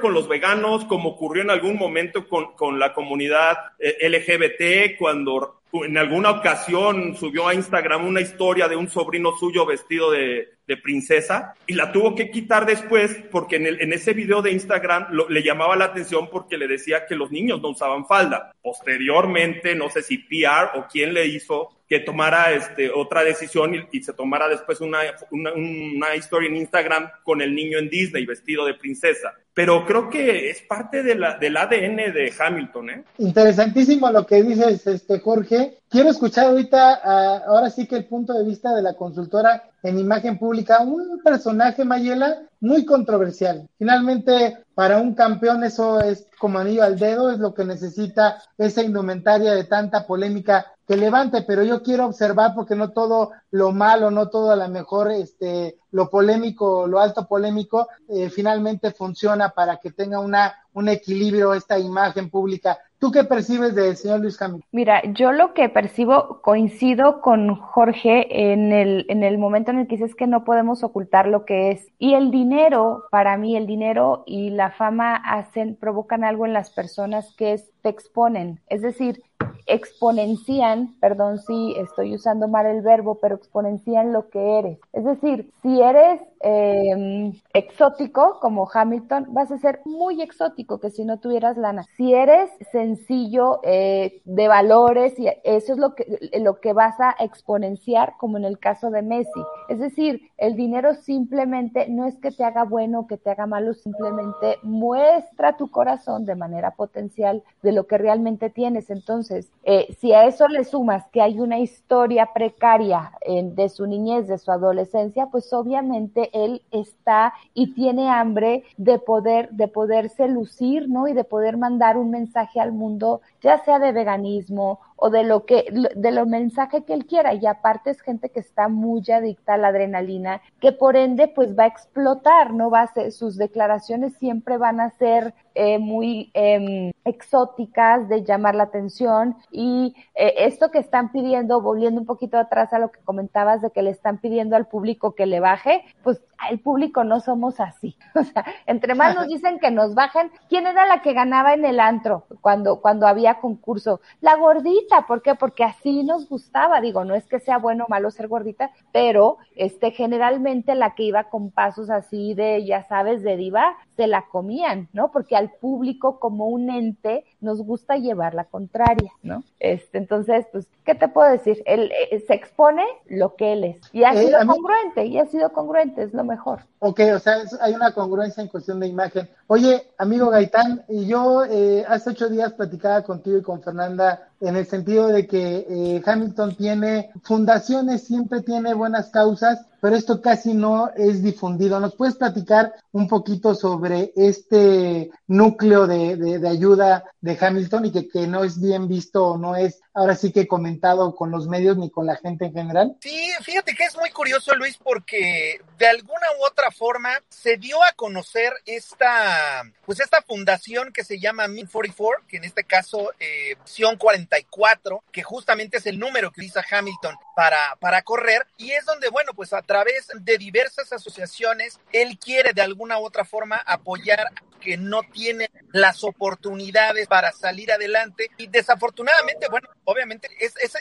Con los veganos, como ocurrió en algún momento con, con la comunidad eh, LGBT, cuando en alguna ocasión subió a Instagram una historia de un sobrino suyo vestido de, de princesa y la tuvo que quitar después porque en, el, en ese video de Instagram lo, le llamaba la atención porque le decía que los niños no usaban falda. Posteriormente, no sé si PR o quién le hizo que tomara este, otra decisión y, y se tomara después una, una, una, historia en Instagram con el niño en Disney vestido de princesa. Pero creo que es parte del ADN de Hamilton. ¿eh? Interesantísimo lo que dices, este, Jorge. Quiero escuchar ahorita, uh, ahora sí que el punto de vista de la consultora en imagen pública, un personaje, Mayela, muy controversial. Finalmente, para un campeón eso es como anillo al dedo, es lo que necesita esa indumentaria de tanta polémica que levante, pero yo quiero observar porque no todo lo malo, no todo a lo mejor este lo polémico, lo alto polémico, eh, finalmente funciona para que tenga una un equilibrio esta imagen pública. ¿Tú qué percibes del señor Luis Hamilton? Mira, yo lo que percibo coincido con Jorge en el, en el momento en el que dices que no podemos ocultar lo que es. Y el dinero, para mí, el dinero y la fama hacen, provocan algo en las personas que es, te exponen. Es decir, exponencian, perdón si estoy usando mal el verbo, pero exponencian lo que eres. Es decir, si eres eh, exótico como Hamilton, vas a ser muy exótico que si no tuvieras lana. Si eres sencillo eh, de valores, y eso es lo que, lo que vas a exponenciar como en el caso de Messi. Es decir, el dinero simplemente no es que te haga bueno o que te haga malo, simplemente muestra tu corazón de manera potencial de lo que realmente tienes. Entonces, eh, si a eso le sumas que hay una historia precaria eh, de su niñez, de su adolescencia, pues obviamente él está y tiene hambre de poder, de poderse lucir, ¿no? Y de poder mandar un mensaje al mundo, ya sea de veganismo o de lo que, de los mensajes que él quiera. Y aparte es gente que está muy adicta a la adrenalina, que por ende pues va a explotar, ¿no? Va a ser, sus declaraciones siempre van a ser eh, muy eh, exóticas de llamar la atención y eh, esto que están pidiendo, volviendo un poquito atrás a lo que comentabas de que le están pidiendo al público que le baje, pues el público no somos así. O sea, entre más nos dicen que nos bajen, ¿quién era la que ganaba en el antro cuando, cuando había concurso? La gordita, ¿por qué? Porque así nos gustaba, digo, no es que sea bueno o malo ser gordita, pero este generalmente la que iba con pasos así de, ya sabes, de diva, se la comían, ¿no? Porque al público como un ente nos gusta llevar la contraria, ¿no? Este, entonces, pues, ¿qué te puedo decir? Él eh, se expone lo que él es y ha Eh, sido mí- congruente, y ha sido congruente, es lo mejor. Ok, o sea, es- hay una congruencia en cuestión de imagen. Oye, amigo Gaitán, y yo eh, hace ocho días platicaba contigo y con Fernanda en el sentido de que eh, Hamilton tiene fundaciones, siempre tiene buenas causas, pero esto casi no es difundido. ¿Nos puedes platicar un poquito sobre este núcleo de, de- ayuda de Hamilton y que, que no es bien visto o no es ahora sí que comentado con los medios ni con la gente en general? Sí, fíjate que es muy curioso, Luis, porque de alguna u otra forma se dio a conocer esta, pues esta fundación que se llama Min 44, que en este caso, eh, Opción 44, que justamente es el número que utiliza Hamilton para, para correr, y es donde, bueno, pues a través de diversas asociaciones, él quiere de alguna u otra forma apoyar que no tienen las oportunidades para salir adelante. Y desafortunadamente, bueno, obviamente es, es-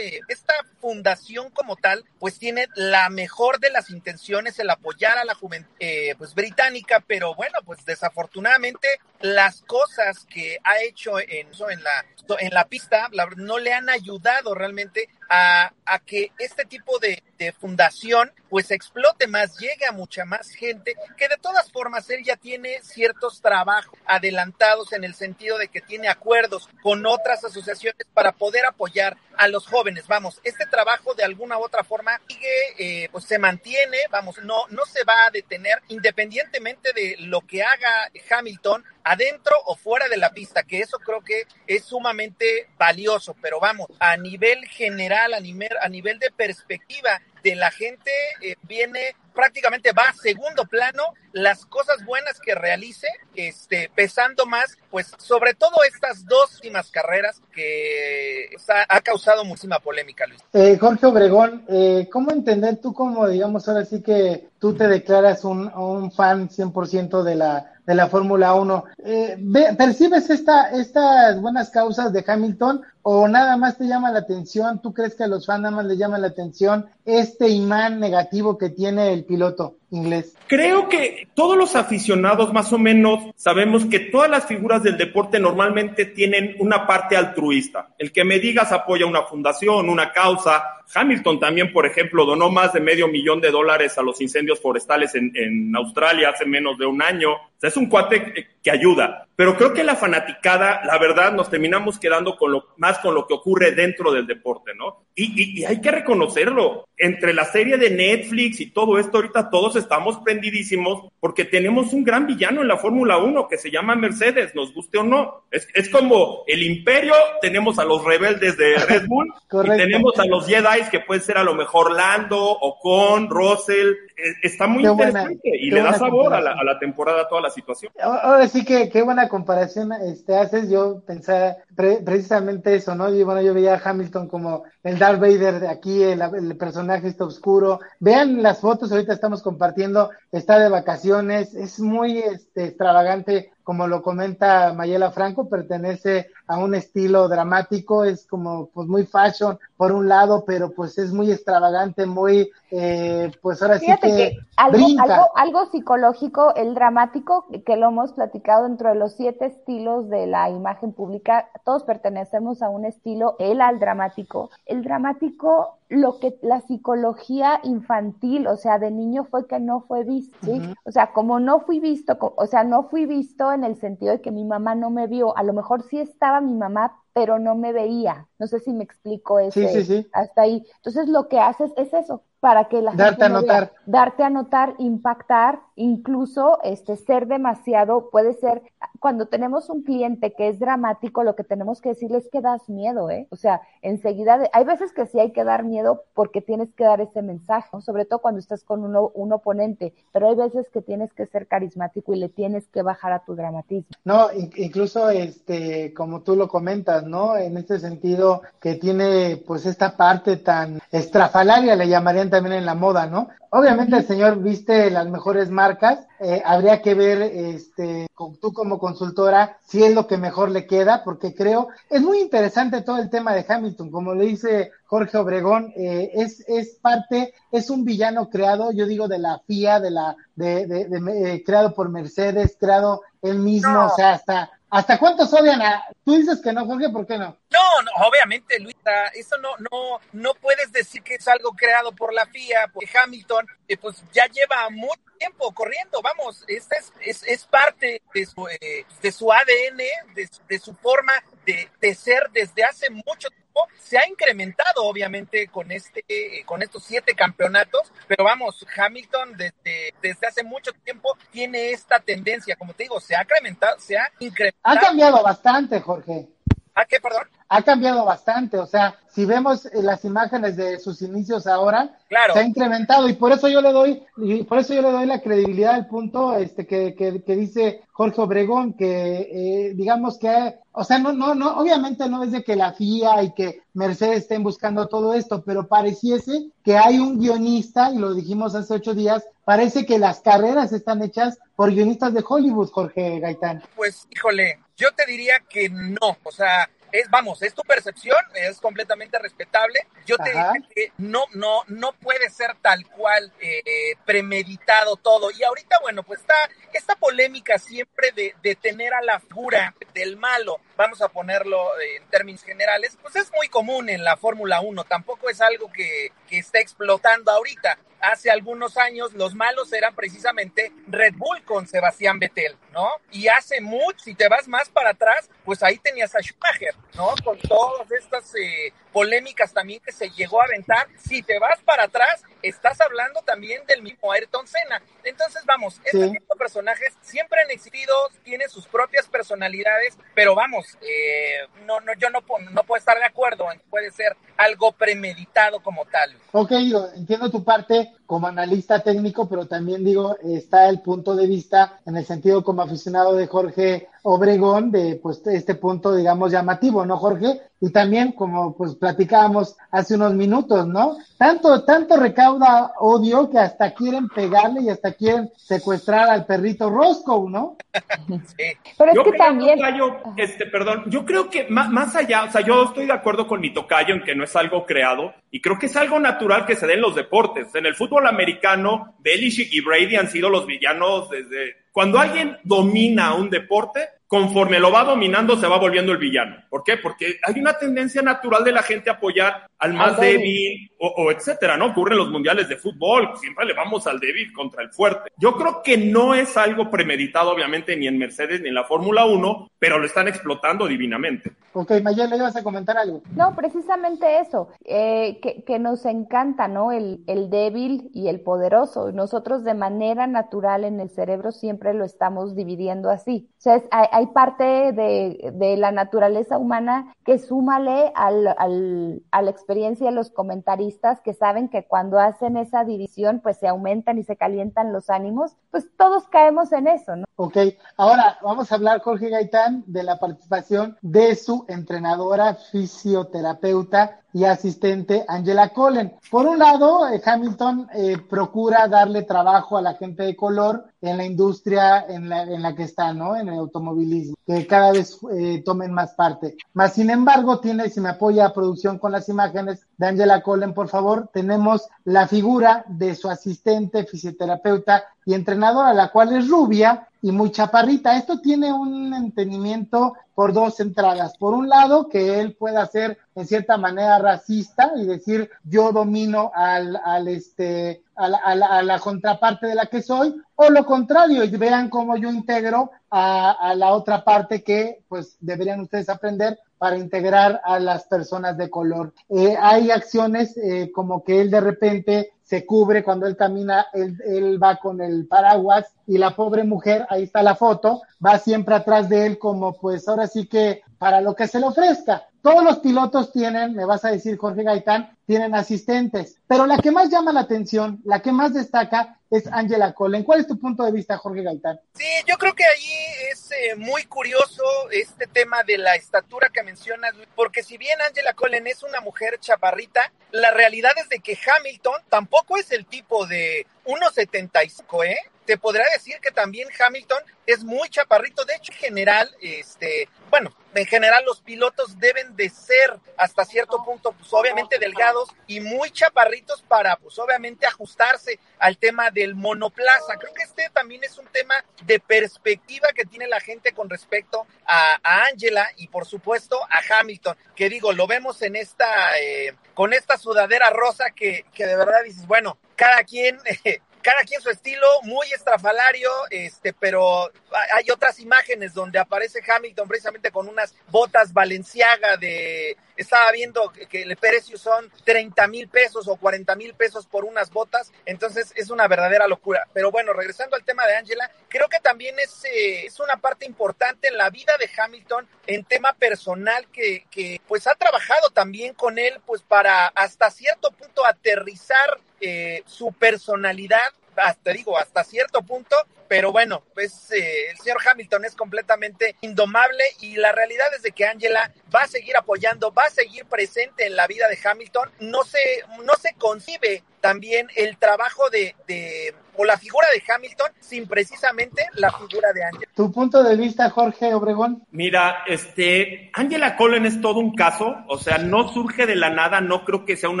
esta fundación como tal, pues tiene la mejor de las intenciones, el apoyar a la juventud eh, pues británica, pero bueno, pues desafortunadamente las cosas que ha hecho en, en la en la pista la- no le han ayudado realmente a, a que este tipo de, de fundación pues explote más, llegue a mucha más gente, que de todas formas él ya tiene ciertos trabajos adelantados en el sentido de que tiene acuerdos con otras asociaciones para poder apoyar a los jóvenes. Vamos, este trabajo de alguna u otra forma sigue, eh, pues se mantiene, vamos, no, no se va a detener independientemente de lo que haga Hamilton adentro o fuera de la pista, que eso creo que es sumamente valioso, pero vamos, a nivel general, a nivel, a nivel de perspectiva de la gente, eh, viene prácticamente va a segundo plano las cosas buenas que realice, este, pesando más, pues sobre todo estas dos últimas carreras que ha causado muchísima polémica, Luis. Eh, Jorge Obregón, eh, ¿cómo entender tú como, digamos, ahora sí que tú te declaras un, un fan 100% de la, de la Fórmula 1? Eh, ¿Percibes esta, estas buenas causas de Hamilton o nada más te llama la atención? ¿Tú crees que a los fans nada más les llama la atención este imán negativo que tiene el piloto inglés? Creo que todos los aficionados más o menos sabemos que todas las figuras del deporte normalmente tienen una parte altruista. El que me digas apoya una fundación, una causa. Hamilton también, por ejemplo, donó más de medio millón de dólares a los incendios forestales en, Australia hace menos de un año. O sea, es un cuate que ayuda. Pero creo que la fanaticada, la verdad, nos terminamos quedando con lo, más con lo que ocurre dentro del deporte, ¿no? Y, y- y hay que reconocerlo. Entre la serie de Netflix y todo esto, ahorita todos estamos prendidísimos porque tenemos un gran villano en la Fórmula 1 que se llama Mercedes, nos guste o no. Es, es como el imperio, tenemos a los rebeldes de Red Bull y tenemos a los Jedi que pueden ser a lo mejor Lando, Ocon, Russell. Eh, Está muy Qué buena- interesante y le da sabor a la, a la temporada, a toda la situación. Ahora sí que qué buena comparación este, haces. Yo pensaba pre- precisamente eso, ¿no? Y bueno, yo veía a Hamilton como el Darth Vader de aquí, el, el personaje está oscuro. Vean las fotos, ahorita estamos compartiendo, está de vacaciones, es muy este, extravagante, como lo comenta Mayela Franco, pertenece a un estilo dramático, es como pues muy fashion por un lado, pero pues es muy extravagante, muy, eh, pues ahora Fíjate sí que, que, algo, algo, algo psicológico, el dramático, que lo hemos platicado dentro de los siete estilos de la imagen pública, todos pertenecemos a un estilo, él al dramático. El dramático, lo que la psicología infantil, o sea, de niño fue que no fue visto. O sea, como no fui visto, o sea, no fui visto en el sentido de que mi mamá no me vio, a lo mejor sí estaba mi mamá, pero no me veía. No sé si me explico ese, Sí, sí, sí. hasta ahí. Entonces lo que haces es eso, para que la Darte gente a no notar. vea. darte a notar, impactar, incluso este ser demasiado puede ser cuando tenemos un cliente que es dramático, lo que tenemos que decirle es que das miedo, ¿eh? O sea, enseguida, hay veces que sí hay que dar miedo porque tienes que dar ese mensaje, sobre todo cuando estás con un oponente, pero hay veces que tienes que ser carismático y le tienes que bajar a tu dramatismo. No, incluso, este, como tú lo comentas, ¿no? En este sentido que tiene, pues, esta parte tan estrafalaria, le llamarían también en la moda, ¿no? Obviamente el señor viste las mejores marcas, eh, habría que ver, este, con, tú como consultora, si es lo que mejor le queda, porque creo, es muy interesante todo el tema de Hamilton, como le dice Jorge Obregón, eh, es, es parte, es un villano creado, yo digo, de la FIA, de la, de, de, de, eh, creado por Mercedes, creado él mismo, o sea, hasta, ¿Hasta cuántos odian a.? Tú dices que no, Jorge, ¿por qué no? No, no, obviamente, Luisa, eso no, no, no puedes decir que es algo creado por la FIA, porque Hamilton, pues ya lleva mucho tiempo corriendo, vamos, esta es, es, es parte de su, eh, de su ADN, de, de su forma de, de, ser desde hace mucho. Se ha incrementado, obviamente, con este, eh, con estos siete campeonatos, pero vamos, Hamilton desde, desde hace mucho tiempo tiene esta tendencia, como te digo, se ha incrementado, se ha incrementado. Ha cambiado bastante, Jorge. ¿A qué, perdón? Ha cambiado bastante, o sea, si vemos las imágenes de sus inicios ahora, claro. se ha incrementado y por eso yo le doy, y por eso yo le doy la credibilidad al punto este que, que, que dice Jorge Obregón, que eh, digamos que, o sea, no, no, no, obviamente no es de que la FIA y que Mercedes estén buscando todo esto, pero pareciese que hay un guionista, y lo dijimos hace ocho días, parece que las carreras están hechas por guionistas de Hollywood, Jorge Gaitán. Pues, híjole, yo te diría que no, o sea, es, vamos, es tu percepción, es completamente respetable. Yo te diría que no, no, no puede ser tal cual eh, premeditado todo. Y ahorita, bueno, pues está esta polémica siempre de, de tener a la figura del malo, vamos a ponerlo en términos generales, pues es muy común en la Fórmula 1. Tampoco es algo que, que está explotando ahorita hace algunos años los malos eran precisamente Red Bull con Sebastián Vettel, ¿no? Y hace mucho, si te vas más para atrás, pues ahí tenías a Schumacher, ¿no? Con todas estas eh, polémicas también que se llegó a aventar. Si te vas para atrás, estás hablando también del mismo Ayrton Senna. Entonces, vamos, este tipo de personajes siempre han existido, tienen sus propias personalidades, pero vamos, eh, no, no, yo no, no puedo estar de acuerdo en que puede ser algo premeditado como tal. Ok, entiendo tu parte como analista técnico, pero también digo, está el punto de vista en el sentido como aficionado de Jorge Obregón, de pues este punto, digamos, llamativo, ¿no, Jorge? Y también, como pues platicábamos hace unos minutos, ¿no? Tanto, tanto recauda odio que hasta quieren pegarle y hasta quieren secuestrar al perrito Roscoe, ¿no? Sí. Pero es yo que creo, también. Tocayo, este, perdón, yo creo que más, más allá, o sea, yo estoy de acuerdo con mi tocayo en que no es algo creado y creo que es algo natural que se dé en los deportes. En el fútbol americano, Belichick y Brady han sido los villanos desde cuando alguien domina un deporte, conforme lo va dominando se va volviendo el villano. ¿Por qué? Porque hay una tendencia natural de la gente a apoyar al más Al débil. débil o, o etcétera, ¿no? Ocurre en los mundiales de fútbol, siempre le vamos al débil contra el fuerte. Yo creo que no es algo premeditado, obviamente, ni en Mercedes ni en la Fórmula 1, pero lo están explotando divinamente. Ok, Mayela, ibas a comentar algo. No, precisamente eso, eh, que, que nos encanta, ¿no? El, el débil y el poderoso. Nosotros de manera natural en el cerebro siempre lo estamos dividiendo así. O sea, es- hay, hay parte de, de la naturaleza humana que súmale al, al, a la experiencia de los comentaristas que saben que cuando hacen esa división, pues se aumentan y se calientan los ánimos, pues todos caemos en eso, ¿no? Ok, ahora vamos a hablar, Jorge Gaitán, de la participación de su entrenadora, fisioterapeuta y asistente, Angela Cullen. Por un lado, eh, Hamilton eh, procura darle trabajo a la gente de color en la industria en la, en la que está, ¿no? En el automovilismo, que cada vez eh, tomen más parte. Más sin embargo, tiene, si me apoya producción con las imágenes de Angela Cullen, por favor, tenemos la figura de su asistente, fisioterapeuta y entrenadora, la cual es rubia y muy chaparrita. Esto tiene un entendimiento por dos entradas. Por un lado, que él pueda ser en cierta manera racista y decir yo domino al, al este, a la, a la- a la contraparte de la que soy, o lo contrario, y vean cómo yo integro a, a la otra parte que pues deberían ustedes aprender para integrar a las personas de color. Eh, hay acciones eh, como que él de repente se cubre cuando él camina, él, él, va con el paraguas y la pobre mujer, ahí está la foto, va siempre atrás de él como pues ahora sí que para lo que se le ofrezca. Todos los pilotos tienen, me vas a decir Jorge Gaitán, tienen asistentes, pero la que más llama la atención, la que más destaca es Angela Colen. ¿Cuál es tu punto de vista, Jorge Gaitán? Sí, yo creo que allí es eh, muy curioso este tema de la estatura que mencionas, porque si bien Angela Colen es una mujer chaparrita, la realidad es de que Hamilton tampoco es el tipo de 1.75, ¿eh? Te podría decir que también Hamilton es muy chaparrito. De hecho, en general, este, bueno, en general los pilotos deben de ser hasta cierto punto, pues obviamente delgados y muy chaparritos para, pues obviamente ajustarse al tema del monoplaza. Creo que este también es un tema de perspectiva que tiene la gente con respecto a, a Angela y por supuesto a Hamilton, que digo, lo vemos en esta, eh, con esta sudadera rosa que, que de verdad dices, bueno, cada quien... Eh, cada quien su estilo, muy estrafalario, este, pero hay otras imágenes donde aparece Hamilton precisamente con unas botas Valenciaga de, estaba viendo que el precio son 30 mil pesos o 40 mil pesos por unas botas, entonces es una verdadera locura. Pero bueno, regresando al tema de Angela, creo que también es, eh, es una parte importante en la vida de Hamilton en tema personal que, que pues ha trabajado también con él pues para hasta cierto punto aterrizar eh, su personalidad, hasta digo, hasta cierto punto, pero bueno, pues eh, el señor Hamilton es completamente indomable y la realidad es de que Angela va a seguir apoyando, va a seguir presente en la vida de Hamilton. No se, no se concibe también el trabajo de, de o la figura de Hamilton sin precisamente la figura de Angela. ¿Tu punto de vista, Jorge Obregón? Mira, este, Angela Colen es todo un caso, o sea, no surge de la nada, no creo que sea un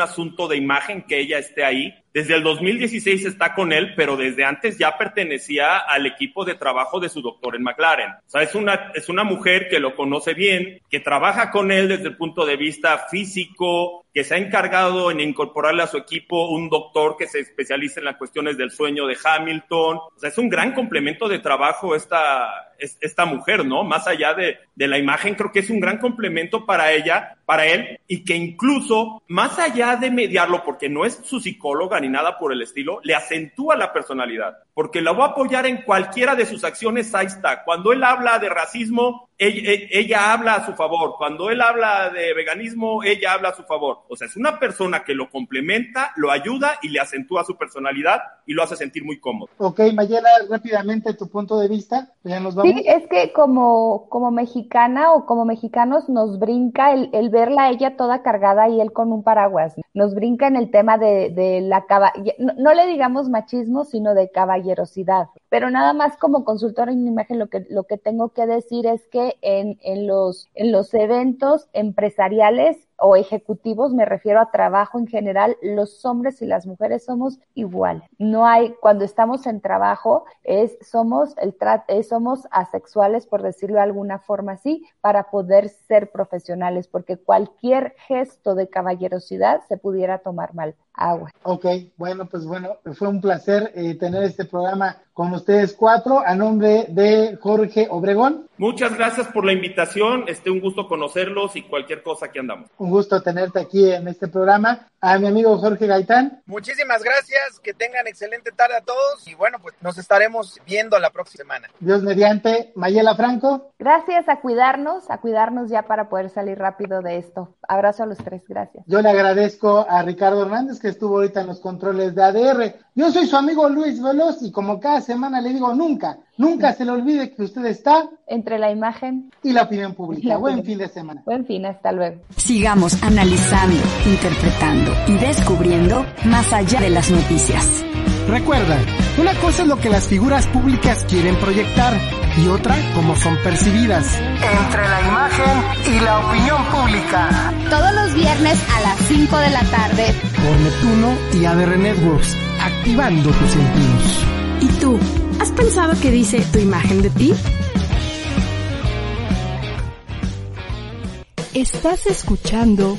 asunto de imagen que ella esté ahí. Desde el 2016 está con él, pero desde antes ya pertenecía al equipo de trabajo de su doctor en McLaren. O sea, es una, es una mujer que lo conoce bien, que trabaja con él desde el punto de vista físico, que se ha encargado en incorporarle a su equipo un doctor que se especializa en las cuestiones del sueño de Hamilton. O sea, es un gran complemento de trabajo esta, esta mujer, ¿no? Más allá de, de la imagen, creo que es un gran complemento para ella, para él, y que incluso, más allá de mediarlo, porque no es su psicóloga ni nada por el estilo, le acentúa la personalidad, porque la va a apoyar en cualquiera de sus acciones, ahí está. Cuando él habla de racismo, ella, ella, habla a su favor. Cuando él habla de veganismo, ella habla a su favor. O sea, es una persona que lo complementa, lo ayuda y le acentúa su personalidad y lo hace sentir muy cómodo. Ok, Mayela, rápidamente tu punto de vista. Ya nos vamos. Sí, es que como, como mexicana o como mexicanos nos brinca el, el verla ella toda cargada y él con un paraguas. Nos brinca en el tema de, de la no, no le digamos machismo, sino de caballerosidad. Pero nada más como consultora en imagen lo que, lo que tengo que decir es que en, en, los, en los eventos empresariales o ejecutivos, me refiero a trabajo en general, los hombres y las mujeres somos iguales. No hay, cuando estamos en trabajo, es, somos, el es, somos asexuales, por decirlo de alguna forma así, para poder ser profesionales, porque cualquier gesto de caballerosidad se pudiera tomar mal. Agua. Ok, bueno, pues bueno, fue un placer eh, tener este programa con ustedes cuatro a nombre de Jorge Obregón. Muchas gracias por la invitación, este un gusto conocerlos y cualquier cosa que andamos. Un gusto tenerte aquí en este programa. A mi amigo Jorge Gaitán. Muchísimas gracias, que tengan excelente tarde a todos y bueno, pues nos estaremos viendo la próxima semana. Dios mediante, Mayela Franco. Gracias a cuidarnos, a cuidarnos ya para poder salir rápido de esto. Abrazo a los tres, gracias. Yo le agradezco a Ricardo Hernández que estuvo ahorita en los controles de ADR. Yo soy su amigo Luis Veloz y como cada semana le digo nunca, nunca se le olvide que usted está entre la imagen y la opinión pública. La Buen fin de semana. Buen fin, hasta luego. Sigamos analizando, interpretando y descubriendo más allá de las noticias. Recuerda, una cosa es lo que las figuras públicas quieren proyectar y otra cómo son percibidas. Entre la imagen y la opinión pública. Todos los viernes a las 5 de la tarde. Por Neptuno y ADR Networks, activando tus sentidos. ¿Y tú? ¿Has pensado qué dice tu imagen de ti? Estás escuchando